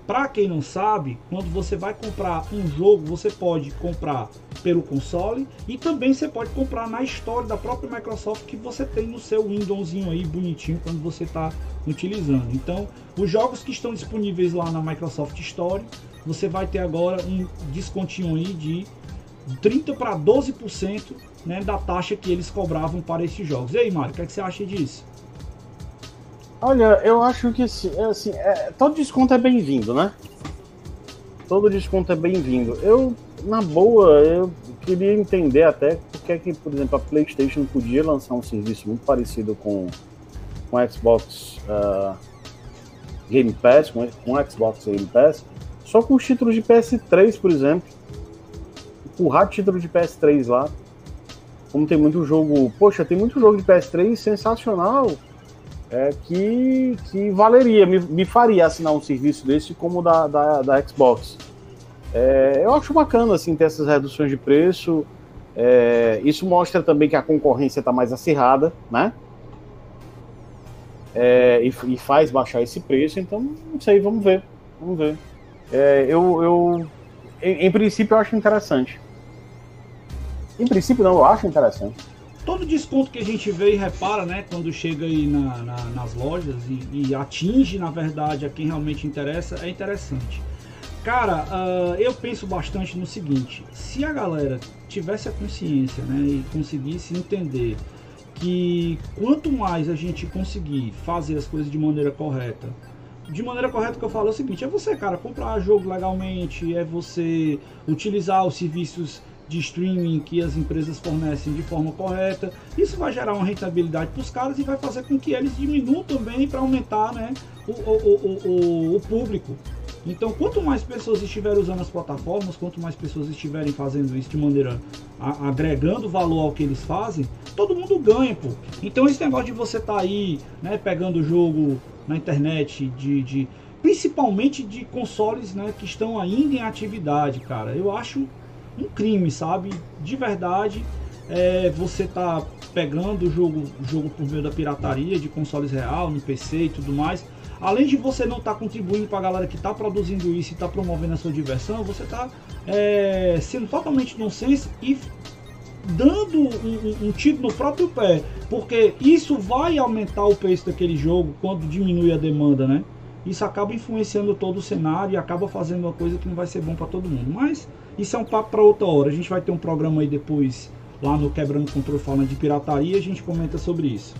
Para quem não sabe, quando você vai comprar um jogo, você pode comprar pelo console e também você pode comprar na Store da própria Microsoft que você tem no seu Windowsinho aí bonitinho quando você está utilizando. Então, os jogos que estão disponíveis lá na Microsoft Store, você vai ter agora um descontinho aí de 30 para 12% né, da taxa que eles cobravam para esses jogos. E aí, Mário, o que, é que você acha disso? Olha, eu acho que assim, é, assim é, todo desconto é bem-vindo, né? Todo desconto é bem-vindo. Eu, na boa, eu queria entender até porque que, por exemplo, a PlayStation podia lançar um serviço muito parecido com com Xbox uh, Game Pass, com, com Xbox Game Pass, só com os títulos de PS3, por exemplo. Empurrar título de PS3 lá. Como tem muito jogo. Poxa, tem muito jogo de PS3 sensacional. É, que, que valeria, me, me faria assinar um serviço desse como o da, da, da Xbox. É, eu acho bacana assim, ter essas reduções de preço. É, isso mostra também que a concorrência está mais acirrada, né? É, e, e, faz baixar esse preço, então não sei, vamos ver. Vamos ver. É, eu, eu em, em, princípio, eu acho interessante. Em princípio, não, eu acho interessante. Todo desconto que a gente vê e repara, né, quando chega aí na, na, nas lojas e, e, atinge, na verdade, a quem realmente interessa, é interessante. Cara, uh, eu penso bastante no seguinte: se a galera tivesse a consciência né, e conseguisse entender que quanto mais a gente conseguir fazer as coisas de maneira correta, de maneira correta que eu falo é o seguinte, é você, cara, comprar jogo legalmente, é você utilizar os serviços de streaming que as empresas fornecem de forma correta. Isso vai gerar uma rentabilidade para os caras e vai fazer com que eles diminuam também para aumentar né, o, o, o, o, público. Então, quanto mais pessoas estiverem usando as plataformas, quanto mais pessoas estiverem fazendo isso de maneira a, agregando valor ao que eles fazem, todo mundo ganha, pô. Então, esse negócio de você estar tá aí, né, pegando o jogo na internet, de, de, principalmente de consoles, né, que estão ainda em atividade, cara, eu acho um crime, sabe? De verdade, é, você tá pegando o jogo, jogo por meio da pirataria de consoles real, no PC e tudo mais além de você não estar tá contribuindo para a galera que está produzindo isso e está promovendo a sua diversão, você está é, sendo totalmente nonsense e dando um, um, um, tiro no próprio pé, porque isso vai aumentar o preço daquele jogo quando diminui a demanda, né? Isso acaba influenciando todo o cenário e acaba fazendo uma coisa que não vai ser bom para todo mundo. Mas isso é um papo para outra hora. A gente vai ter um programa aí depois lá no Quebrando Controle falando de pirataria, a gente comenta sobre isso.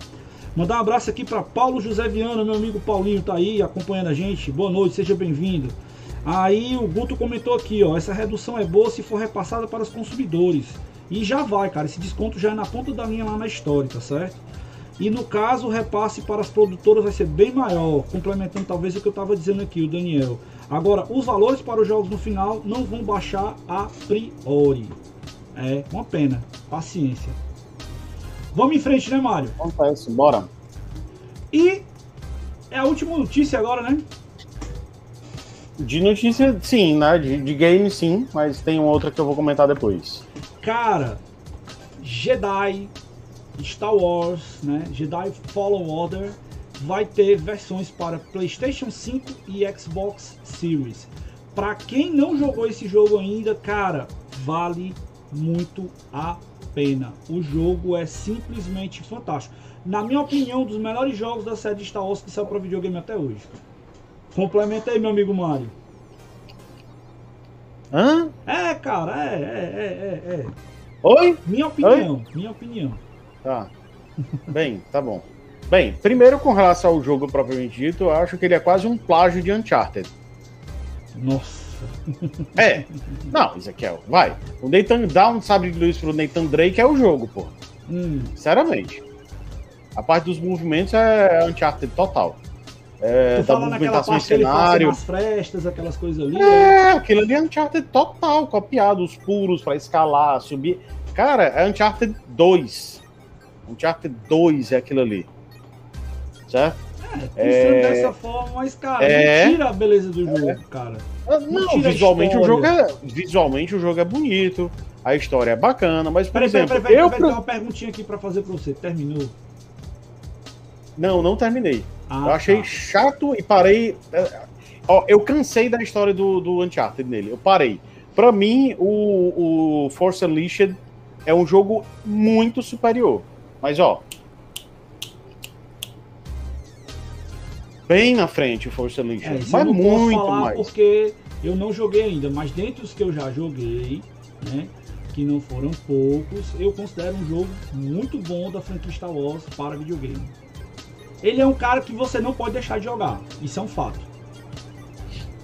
Mandar um abraço aqui para Paulo José Viana, meu amigo Paulinho tá aí acompanhando a gente. Boa noite, seja bem-vindo. Aí o Guto comentou aqui, ó, essa redução é boa se for repassada para os consumidores. E já vai, cara, esse desconto já é na ponta da linha lá na história, tá certo? E no caso, o repasse para as produtoras vai ser bem maior, complementando talvez o que eu estava dizendo aqui, o Daniel. Agora, os valores para os jogos no final não vão baixar a priori. É uma pena. Paciência. Vamos em frente, né, Mário? Acontece, bora. E é a última notícia agora, né? De notícia, sim, né? De, de game, sim, mas tem outra que eu vou comentar depois. Cara, Jedi, Star Wars, né? Jedi Fallen Order vai ter versões para PlayStation 5 e Xbox Series. Para quem não jogou esse jogo ainda, cara, vale muito a pena. O jogo é simplesmente fantástico. Na minha opinião, um dos melhores jogos da série Star Wars que saiu para videogame até hoje. Complementa aí, meu amigo Mario. Hã? É, cara, é, é, é, é. Oi? Minha opinião, Oi? minha opinião. Tá. Bem, tá bom. Bem, primeiro com relação ao jogo propriamente dito, eu acho que ele é quase um plágio de Uncharted. Nossa. É. [LAUGHS] Não, Ezequiel, vai. O Nathan dá um sabre de luz pro Nathan Drake é o jogo, pô. Hum. Sinceramente. A parte dos movimentos é Uncharted total. É, tu da movimentação em cenário. As frestas, aquelas coisas ali. É, né? aquilo ali é Uncharted total, copiado. Os pulos para escalar, subir. Cara, é Uncharted 2. Uncharted 2 é aquilo ali. Certo? É, é... dessa forma, mas, cara, é... tira a beleza do jogo, é... cara. Ah, não, não visualmente o jogo é. Visualmente o jogo é bonito, a história é bacana, mas por peraí, exemplo. Peraí, peraí, eu peraí, uma perguntinha aqui pra fazer pra você. Terminou? Não, não terminei. Ah, eu achei tá. chato e parei. É, ó, eu cansei da história do, do Uncharted nele. Eu parei. Pra mim, o, o Force Unleashed é um jogo muito superior. Mas, ó, bem na frente o Force Unleashed. É, mas muito mais. Porque eu não joguei ainda, mas dentre os que eu já joguei, né? Que não foram poucos, eu considero um jogo muito bom da franquia Star Wars para videogame. Ele é um cara que você não pode deixar de jogar. Isso é um fato.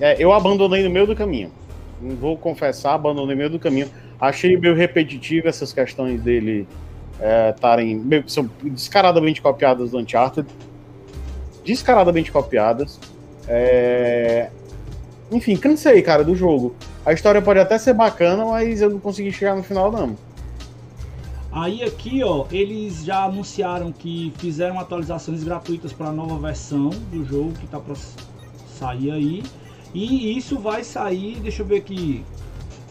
É, eu abandonei no meio do caminho. Vou confessar, abandonei no meio do caminho. Achei meio repetitivo essas questões dele estarem. É, são descaradamente copiadas do Uncharted. Descaradamente copiadas. É... Enfim, cansei, cara, do jogo. A história pode até ser bacana, mas eu não consegui chegar no final, não. Aí aqui, ó, eles já anunciaram que fizeram atualizações gratuitas para a nova versão do jogo que tá para sair aí. E isso vai sair, deixa eu ver aqui.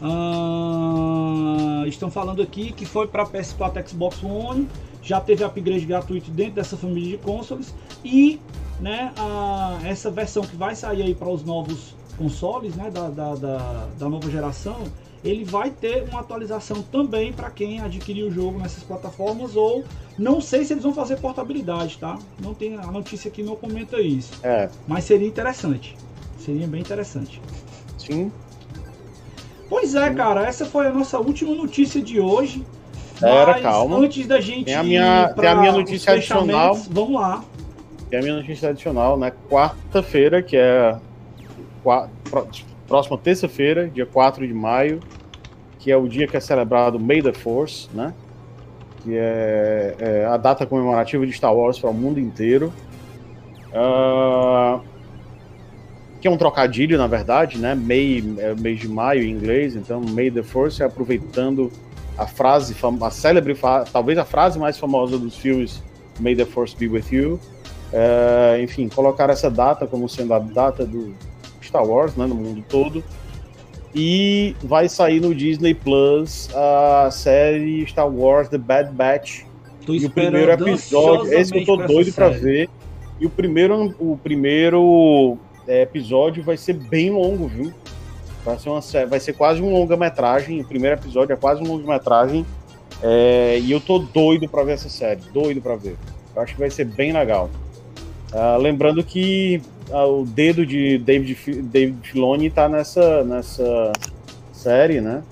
Uh, estão falando aqui que foi para PS4 Xbox One, já teve upgrade gratuito dentro dessa família de consoles e né, a, essa versão que vai sair aí para os novos consoles né, da, da, da, da nova geração ele vai ter uma atualização também para quem adquirir o jogo nessas plataformas ou não sei se eles vão fazer portabilidade, tá? Não tem a notícia aqui não comenta isso. É. Mas seria interessante. Seria bem interessante. Sim. Pois é, Sim. cara, essa foi a nossa última notícia de hoje. Era, calma. Antes da gente tem a minha, tem a minha notícia adicional. Vamos lá. Tem a minha notícia adicional, né? Quarta-feira, que é próxima terça-feira, dia 4 de maio, que é o dia que é celebrado May the Force, né? Que é, é a data comemorativa de Star Wars para o mundo inteiro. Uh, que é um trocadilho, na verdade, né? May é mês de maio em inglês, então May the Force é aproveitando a frase, a célebre, talvez a frase mais famosa dos filmes May the Force be with you. Uh, enfim, colocar essa data como sendo a data do, Star Wars, né, no mundo todo. E vai sair no Disney Plus a série Star Wars The Bad Batch. Tô e o primeiro episódio, esse eu tô doido para ver. E o primeiro, o primeiro é, episódio vai ser bem longo, viu? Vai ser, uma, vai ser quase um longa-metragem. O primeiro episódio é quase um longa-metragem. É, e eu tô doido para ver essa série, doido para ver. Eu acho que vai ser bem legal. Uh, lembrando que o dedo de David, David Filoni está nessa, nessa série, né?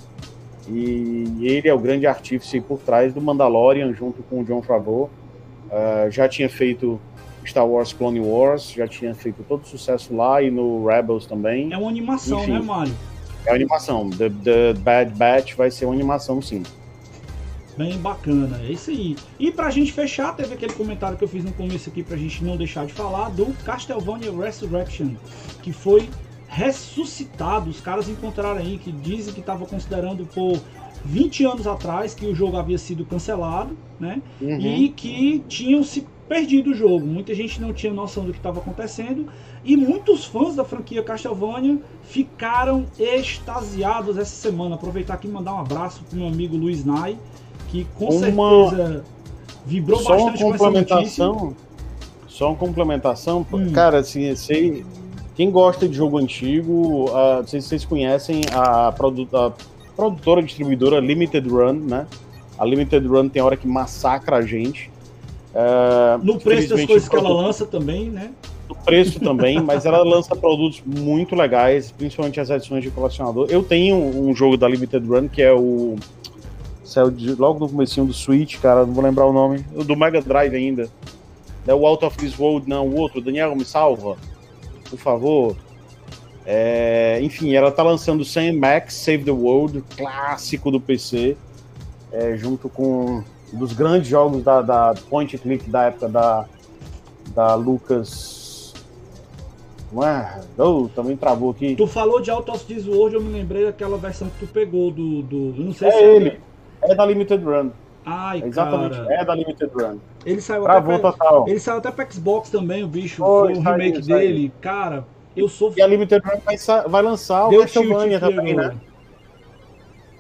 E ele é o grande artífice por trás do Mandalorian, junto com o John Favreau. Uh, já tinha feito Star Wars Clone Wars, já tinha feito todo sucesso lá e no Rebels também. É uma animação, Enfim, né, Mário? É uma animação. The, The Bad Batch vai ser uma animação, sim. Bem bacana, é isso aí. E pra gente fechar, teve aquele comentário que eu fiz no começo aqui pra gente não deixar de falar do Castlevania Resurrection, que foi ressuscitado. Os caras encontraram aí que dizem que estavam considerando por 20 anos atrás que o jogo havia sido cancelado, né? Uhum. E que tinham se perdido o jogo. Muita gente não tinha noção do que estava acontecendo e muitos fãs da franquia Castlevania ficaram extasiados essa semana. Aproveitar aqui e mandar um abraço pro meu amigo Luiz Nai, que com uma... certeza vibrou só bastante uma complementação, Só uma complementação, hum. cara, assim, sei, quem gosta de jogo antigo, uh, não sei se vocês conhecem a, produ a produtora distribuidora Limited Run, né? A Limited Run tem hora que massacra a gente. Uh, no preço das coisas que ela lança também, né? No preço também, [LAUGHS] mas ela lança produtos muito legais, principalmente as edições de colecionador. Eu tenho um jogo da Limited Run que é o Saiu de, logo no começo do Switch, cara, não vou lembrar o nome. Do Mega Drive ainda. É o Out of This World, não, o outro. Daniel, me salva, por favor. É, enfim, ela tá lançando Sam Max Save the World, clássico do PC, é, junto com um dos grandes jogos da, da Point Click da época da, da Lucas. Ué, oh, também travou aqui. Tu falou de Out of This World, eu me lembrei daquela versão que tu pegou do. do não sei é se ele. É é da Limited Run. Ai, Exatamente, cara. é da Limited Run. Ele saiu Travou até pra, total. Ele saiu até pra Xbox também, o bicho. Foi, foi o remake dele. Cara, eu sou. E a Limited Run vai, vai lançar o Castlevania também, né?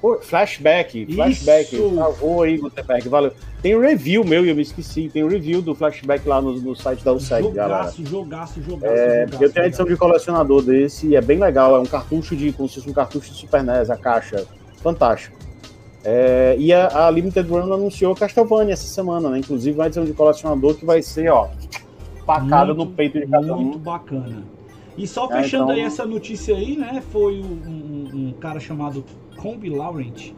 Pô, flashback, flashback. Isso. Travou aí, Gutenberg, valeu. Tem review meu, e eu me esqueci. Tem review do flashback lá no, no site da USEG, jogaço, galera. Jogaço, jogaço, é, jogaço. Eu tenho a edição de colecionador desse e é bem legal. É um cartucho de, como se fosse um cartucho de Super NES, a caixa. Fantástico. É, e a, a, Limited Run anunciou Castlevania essa semana, né? Inclusive uma edição de colecionador que vai ser, ó, facada no peito de cada um. Muito bacana. E só é, fechando é, então... aí essa notícia aí, né? Foi um, um cara chamado Combi Laurent,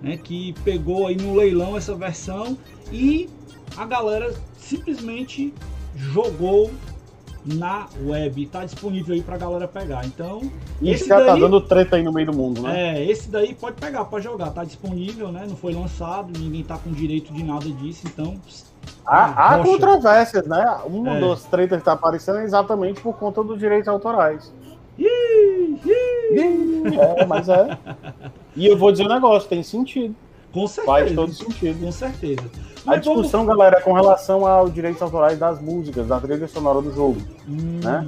né? Que pegou aí no leilão essa versão e a galera simplesmente jogou na web. Tá disponível aí pra galera pegar. Então. E esse já tá daí, tá dando treta aí no meio do mundo, né? É, esse daí pode pegar pra jogar. Tá disponível, né? Não foi lançado, ninguém tá com direito de nada disso, então. Há, há controvérsias, né? Uma é. das tretas que tá aparecendo é exatamente por conta dos direitos autorais. é, mas é. [LAUGHS] E eu vou dizer um negócio, tem sentido. Com certeza. Faz todo sentido. Com certeza. Mas a discussão, vamos... galera, é com relação aos direitos autorais das músicas, da trilha sonora do jogo. Hum, né?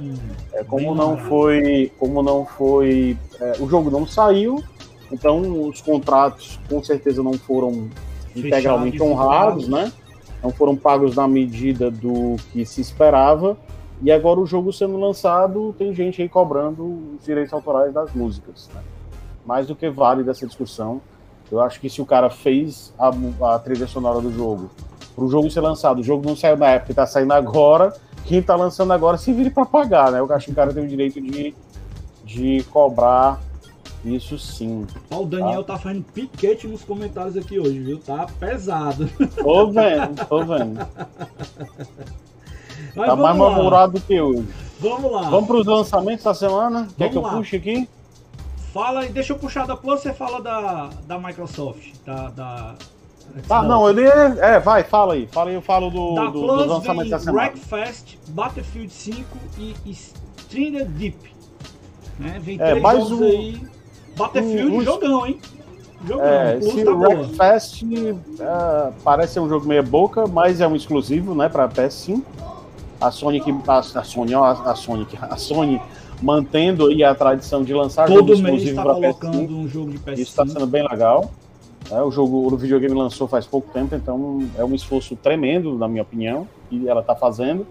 É, como, não foi, como não foi. É, o jogo não saiu, então os contratos com certeza não foram integralmente honrados, né? Não foram pagos na medida do que se esperava. E agora o jogo sendo lançado, tem gente aí cobrando os direitos autorais das músicas. Né? Mais do que vale dessa discussão. Eu acho que se o cara fez a, a trilha sonora do jogo, para o jogo ser lançado, o jogo não saiu na época, está saindo agora, quem está lançando agora se vire para pagar, né? Eu acho que o cara tem o direito de, de cobrar isso sim. Ó, o Daniel tá? tá fazendo piquete nos comentários aqui hoje, viu? Tá pesado. [LAUGHS] Tô vendo, tô vendo. Mas tá mais mamurado do que hoje. Vamos lá. Vamos para os lançamentos da semana? Quer que eu lá. puxe aqui? Fala, deixa eu puxar da Plus, você fala da, da Microsoft, da, da Tá, não, ele é, é, vai, fala aí. Fala aí, eu falo do, da do, Plus dos lançamentos da semana. Wreckfest, Battlefield 5 e Stranded Deep. Né? Vem é, três mais jogos um, aí. Battlefield, um, um, jogão, hein? Jogão, é, esse tá Wreckfest uh, parece ser um jogo meia boca, mas é um exclusivo, né, pra PS5. A Sony, que, a, a Sony, ó, a Sony, a Sony mantendo aí a tradição de lançar Todo jogo exclusivo para PS5. Um jogo de PS5. Isso está sendo bem legal. É, o jogo, o videogame lançou faz pouco tempo, então é um esforço tremendo, na minha opinião, que ela está fazendo.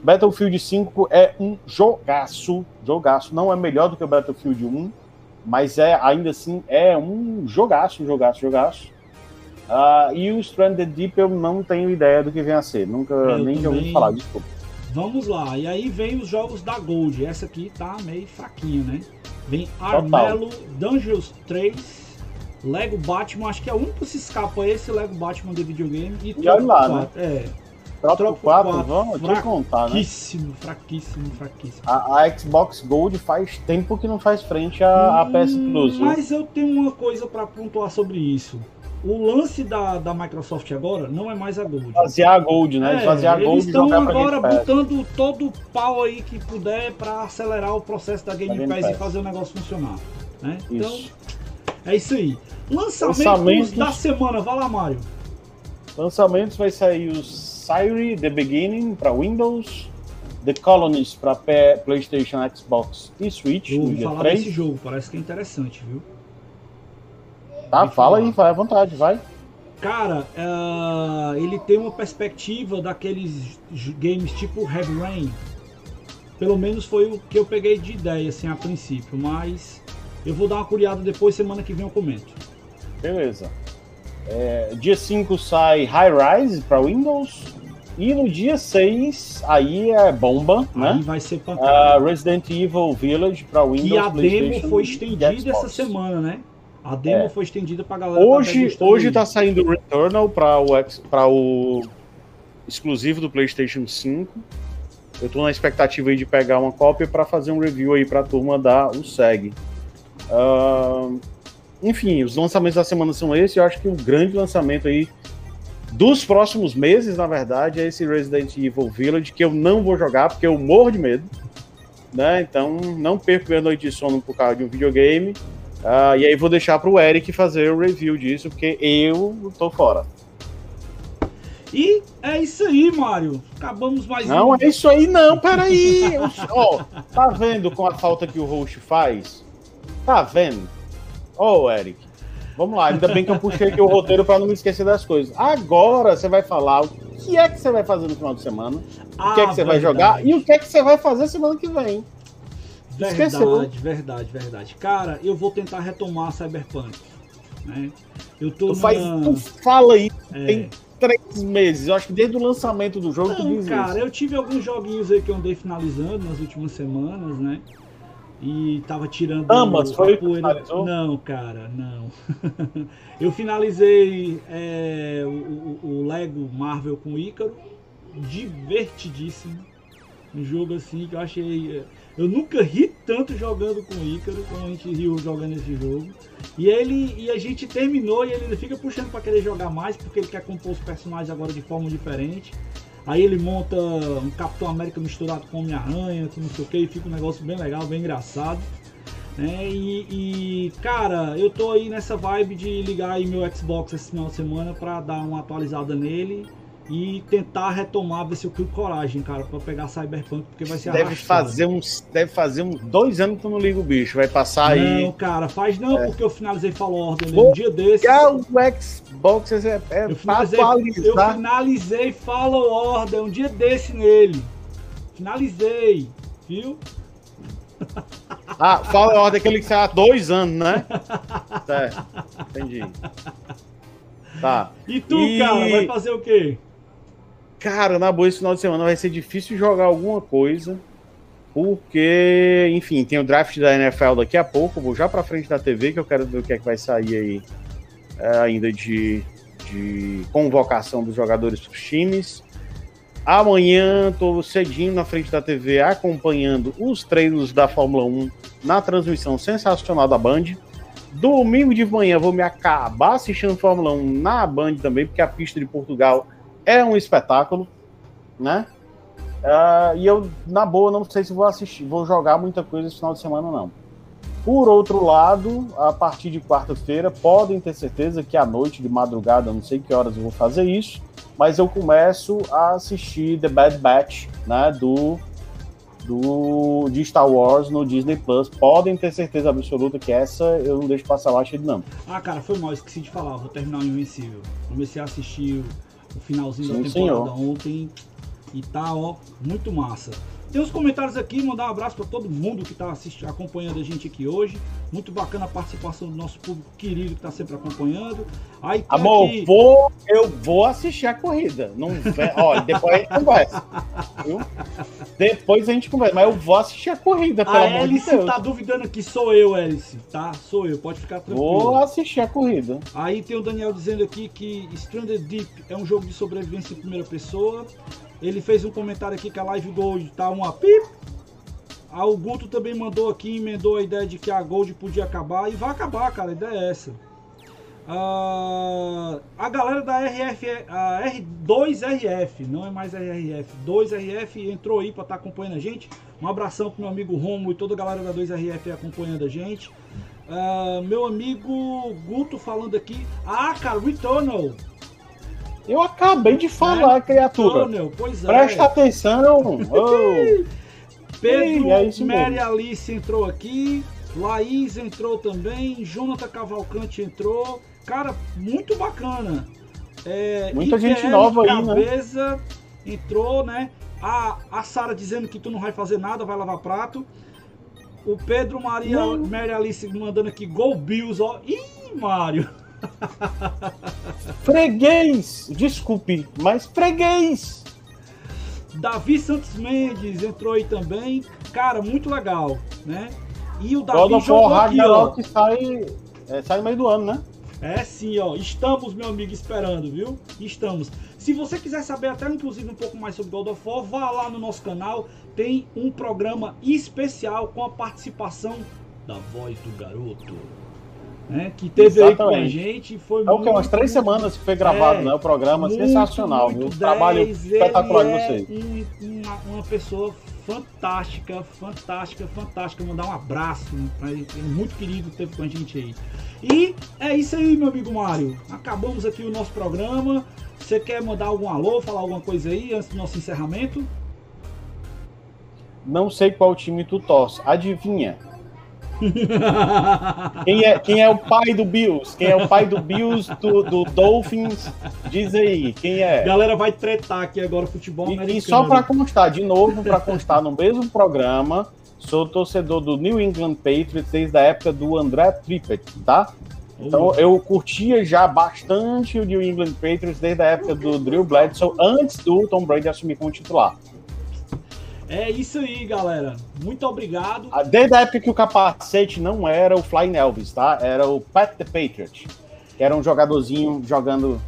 Battlefield 5 é um jogaço, jogaço. Não é melhor do que o Battlefield 1, mas é ainda assim é um jogaço, jogaço, jogaço. Uh, e o Stranded Deep eu não tenho ideia do que vem a ser, nunca eu nem também... ouvi falar, desculpa. Vamos lá, e aí vem os jogos da Gold. Essa aqui tá meio fraquinho, né? Vem Armelo, Dungeons 3, Lego Batman, acho que é o único que se escapa é esse Lego Batman de videogame e, e olha lá, 4. né? É. Tropo 4, 4, vamos te contar, né? Fraquíssimo, fraquíssimo, fraquíssimo. A, a, Xbox Gold faz tempo que não faz frente à, hum, PS Plus. Mas eu tenho uma coisa para pontuar sobre isso o lance da, da Microsoft agora não é mais a Gold. Fazer a Gold, né? É, Fazer a Gold eles estão agora botando todo o pau aí que puder para acelerar o processo da Game, Game Pass, Pass, e fazer o negócio funcionar. Né? Então, é isso aí. Lançamentos, Lançamentos da semana, vai lá, Mário. Lançamentos vai sair o Siri The Beginning para Windows, The Colonies para PlayStation, Xbox e Switch. Eu vou falar 3. desse jogo, parece que é interessante, viu? Tá, fala falar. aí, vai à vontade, vai. Cara, uh, ele tem uma perspectiva daqueles games tipo Heavy Rain. Pelo menos foi o que eu peguei de ideia, assim, a princípio. Mas eu vou dar uma curiada depois, semana que vem eu comento. Beleza. É, dia 5 sai High Rise para Windows. E no dia 6, aí é bomba, aí né? Aí vai ser Uh, Resident Evil Village para Windows. E a demo foi estendida essa semana, né? A demo é. foi estendida pra galera. Hoje, hoje tá saindo o Returnal para o, pra o exclusivo do PlayStation 5. Eu tô na expectativa aí de pegar uma cópia para fazer um review aí pra turma da USEG. Uh, enfim, os lançamentos da semana são esses. Eu acho que o grande lançamento aí dos próximos meses, na verdade, é esse Resident Evil Village, que eu não vou jogar porque eu morro de medo. Né? Então, não perco minha noite de sono por causa de um videogame. Uh, e aí vou deixar para o Eric fazer o review disso, porque eu tô fora. E é isso aí, Mário. Acabamos mais Não, um... é isso aí não, peraí. Ó, oh, tá vendo com a falta que o host faz? Tá vendo? Ó, oh, Eric. Vamos lá, ainda bem que eu puxei aqui o roteiro para não me esquecer das coisas. Agora você vai falar o que é que você vai fazer no final de semana, ah, o que é que você verdade. vai jogar e o que é que você vai fazer semana que vem. Verdade, Esqueceu. verdade, verdade. Cara, eu vou tentar retomar Cyberpunk. Né? Eu tô tu, faz, tu fala aí, é. tem três meses. Eu acho que desde o lançamento do jogo Não, tu diz cara, isso. eu tive alguns joguinhos aí que eu andei finalizando nas últimas semanas, né? E tava tirando. Ambas, foi poeira... Não, cara, não. [LAUGHS] eu finalizei é, o, o, o Lego Marvel com Ícaro. Divertidíssimo Um jogo assim que eu achei. Eu nunca ri tanto jogando com o Ícaro como a gente riu jogando esse jogo. E ele e a gente terminou e ele fica puxando para querer jogar mais porque ele quer compor os personagens agora de forma diferente. Aí ele monta um Capitão América misturado com Homem-Aranha, com não sei o que, e fica um negócio bem legal, bem engraçado. Né? E, e, cara, eu tô aí nessa vibe de ligar aí meu Xbox esse final de semana para dar uma atualizada nele e tentar retomar, ver se eu crio coragem, cara, para pegar Cyberpunk, porque vai ser Deve fazer uns, deve fazer uns dois anos que tu não liga o bicho, vai passar não, aí. Não, cara, faz não, é. porque eu finalizei Fallen Order né? um dia desse. O Xbox é, é eu finalizei, eu finalizei Fallen Order um dia desse nele. Finalizei, viu? [LAUGHS] Ah, fala a ordem aquele que saiu há dois anos, né? Certo, [LAUGHS] entendi. Tá. E tu, e... cara, vai fazer o quê? Cara, na boa, esse final de semana vai ser difícil jogar alguma coisa. Porque, enfim, tem o draft da NFL daqui a pouco. Vou já pra frente da TV, que eu quero ver o que é que vai sair aí é, ainda de, de convocação dos jogadores para os times. Amanhã estou cedinho na frente da TV acompanhando os treinos da Fórmula 1 na transmissão sensacional da Band. Domingo de manhã vou me acabar assistindo Fórmula 1 na Band também, porque a pista de Portugal é um espetáculo, né? Uh, e eu, na boa, não sei se vou assistir, vou jogar muita coisa esse final de semana, não. Por outro lado, a partir de quarta-feira, podem ter certeza que à noite, de madrugada, não sei que horas eu vou fazer isso, mas eu começo a assistir The Bad Batch, né, do, do de Star Wars no Disney Plus. Podem ter certeza absoluta que essa eu não deixo passar lá cheio de não. Ah, cara, foi mal, esqueci de falar, vou terminar o Invencível. Comecei a assistir o finalzinho Sim, da temporada senhor. ontem e tá, ó, muito massa. Tem uns comentários aqui, mandar um abraço para todo mundo que está acompanhando a gente aqui hoje. Muito bacana a participação do nosso público querido que está sempre acompanhando. Aí Amor, aqui... vou, eu vou assistir a corrida. Não, olha, depois a gente conversa. Viu? Depois a gente conversa, mas eu vou assistir a corrida, pelo a amor Alice de Deus. tá duvidando que sou eu, Alice, tá? Sou eu, pode ficar tranquilo. Vou assistir a corrida. Aí tem o Daniel dizendo aqui que Stranded Deep é um jogo de sobrevivência em primeira pessoa. Ele fez um comentário aqui que a Live Gold tá uma pip. A o Guto também mandou aqui, emendou a ideia de que a Gold podia acabar. E vai acabar, cara. A ideia é essa. Uh, a galera da RF, a R2RF, não é mais RRF, 2RF entrou aí para estar tá acompanhando a gente. Um abração pro meu amigo Romo e toda a galera da 2RF acompanhando a gente. Uh, meu amigo Guto falando aqui. Ah, cara, Returnal. Eu acabei de falar, é, criatura. Túnel, pois é. Presta atenção. [LAUGHS] oh. Pedro é Mary Alice entrou aqui. Laís entrou também. Jonathan Cavalcante entrou. Cara, muito bacana. É, Muita gente nova aí, né? entrou, né? A, a Sara dizendo que tu não vai fazer nada, vai lavar prato. O Pedro Maria Mary Alice mandando aqui Gol Bills, ó. Ih, Mário. [LAUGHS] freguês! Desculpe, mas freguês! Davi Santos Mendes entrou aí também. Cara, muito legal, né? E o Davi God jogou aqui, ó. que sai, é, sai no meio do ano, né? É sim, ó. Estamos, meu amigo, esperando, viu? Estamos. Se você quiser saber até inclusive um pouco mais sobre God of War, vá lá no nosso canal. Tem um programa especial com a participação da voz do garoto né? Que teve Exatamente. aí com a gente. Foi é o que? Umas três semanas que foi gravado, é, né? O programa muito, sensacional, muito viu? Trabalho espetacular de é vocês. Um, uma, uma pessoa fantástica, fantástica, fantástica. Mandar um abraço ele, muito querido teve com a gente aí. E é isso aí, meu amigo Mário. Acabamos aqui o nosso programa. Você quer mandar algum alô, falar alguma coisa aí antes do nosso encerramento? Não sei qual time tu torce. Adivinha? Quem, é, quem é o pai do Bills? Quem é o pai do Bills do, do Dolphins? Diz aí, quem é? Galera vai tretar aqui agora futebol e, E só para constar, de novo, para constar no mesmo programa, sou torcedor do New England Patriots desde a época do André Trippett, tá? Então eu curtia já bastante o New England Patriots desde a época do Drew Bledsoe, antes do Tom Brady assumir como titular. É isso aí, galera. Muito obrigado. Ah, desde a época que o capacete não era o Flying Elvis, tá? Era o Pat the Patriot, que era um jogadorzinho jogando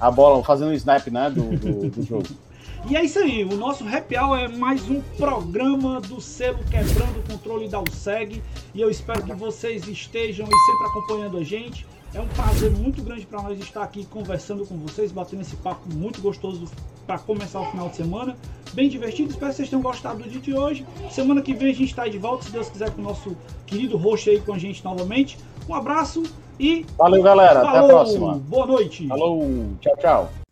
a bola, fazendo o snap, né, do, do, do jogo. [LAUGHS] E é isso aí, o nosso Happy Hour é mais um programa do selo Quebrando o Controle da USEG. E eu espero que vocês estejam e sempre acompanhando a gente. É um prazer muito grande para nós estar aqui conversando com vocês, batendo esse papo muito gostoso para começar o final de semana. Bem divertido, espero que vocês tenham gostado do dia de hoje. Semana que vem a gente está de volta, se Deus quiser, com o nosso querido host aí com a gente novamente. Um abraço e. Valeu, galera. Falou. Até a próxima. Boa noite. Falou. Tchau, tchau.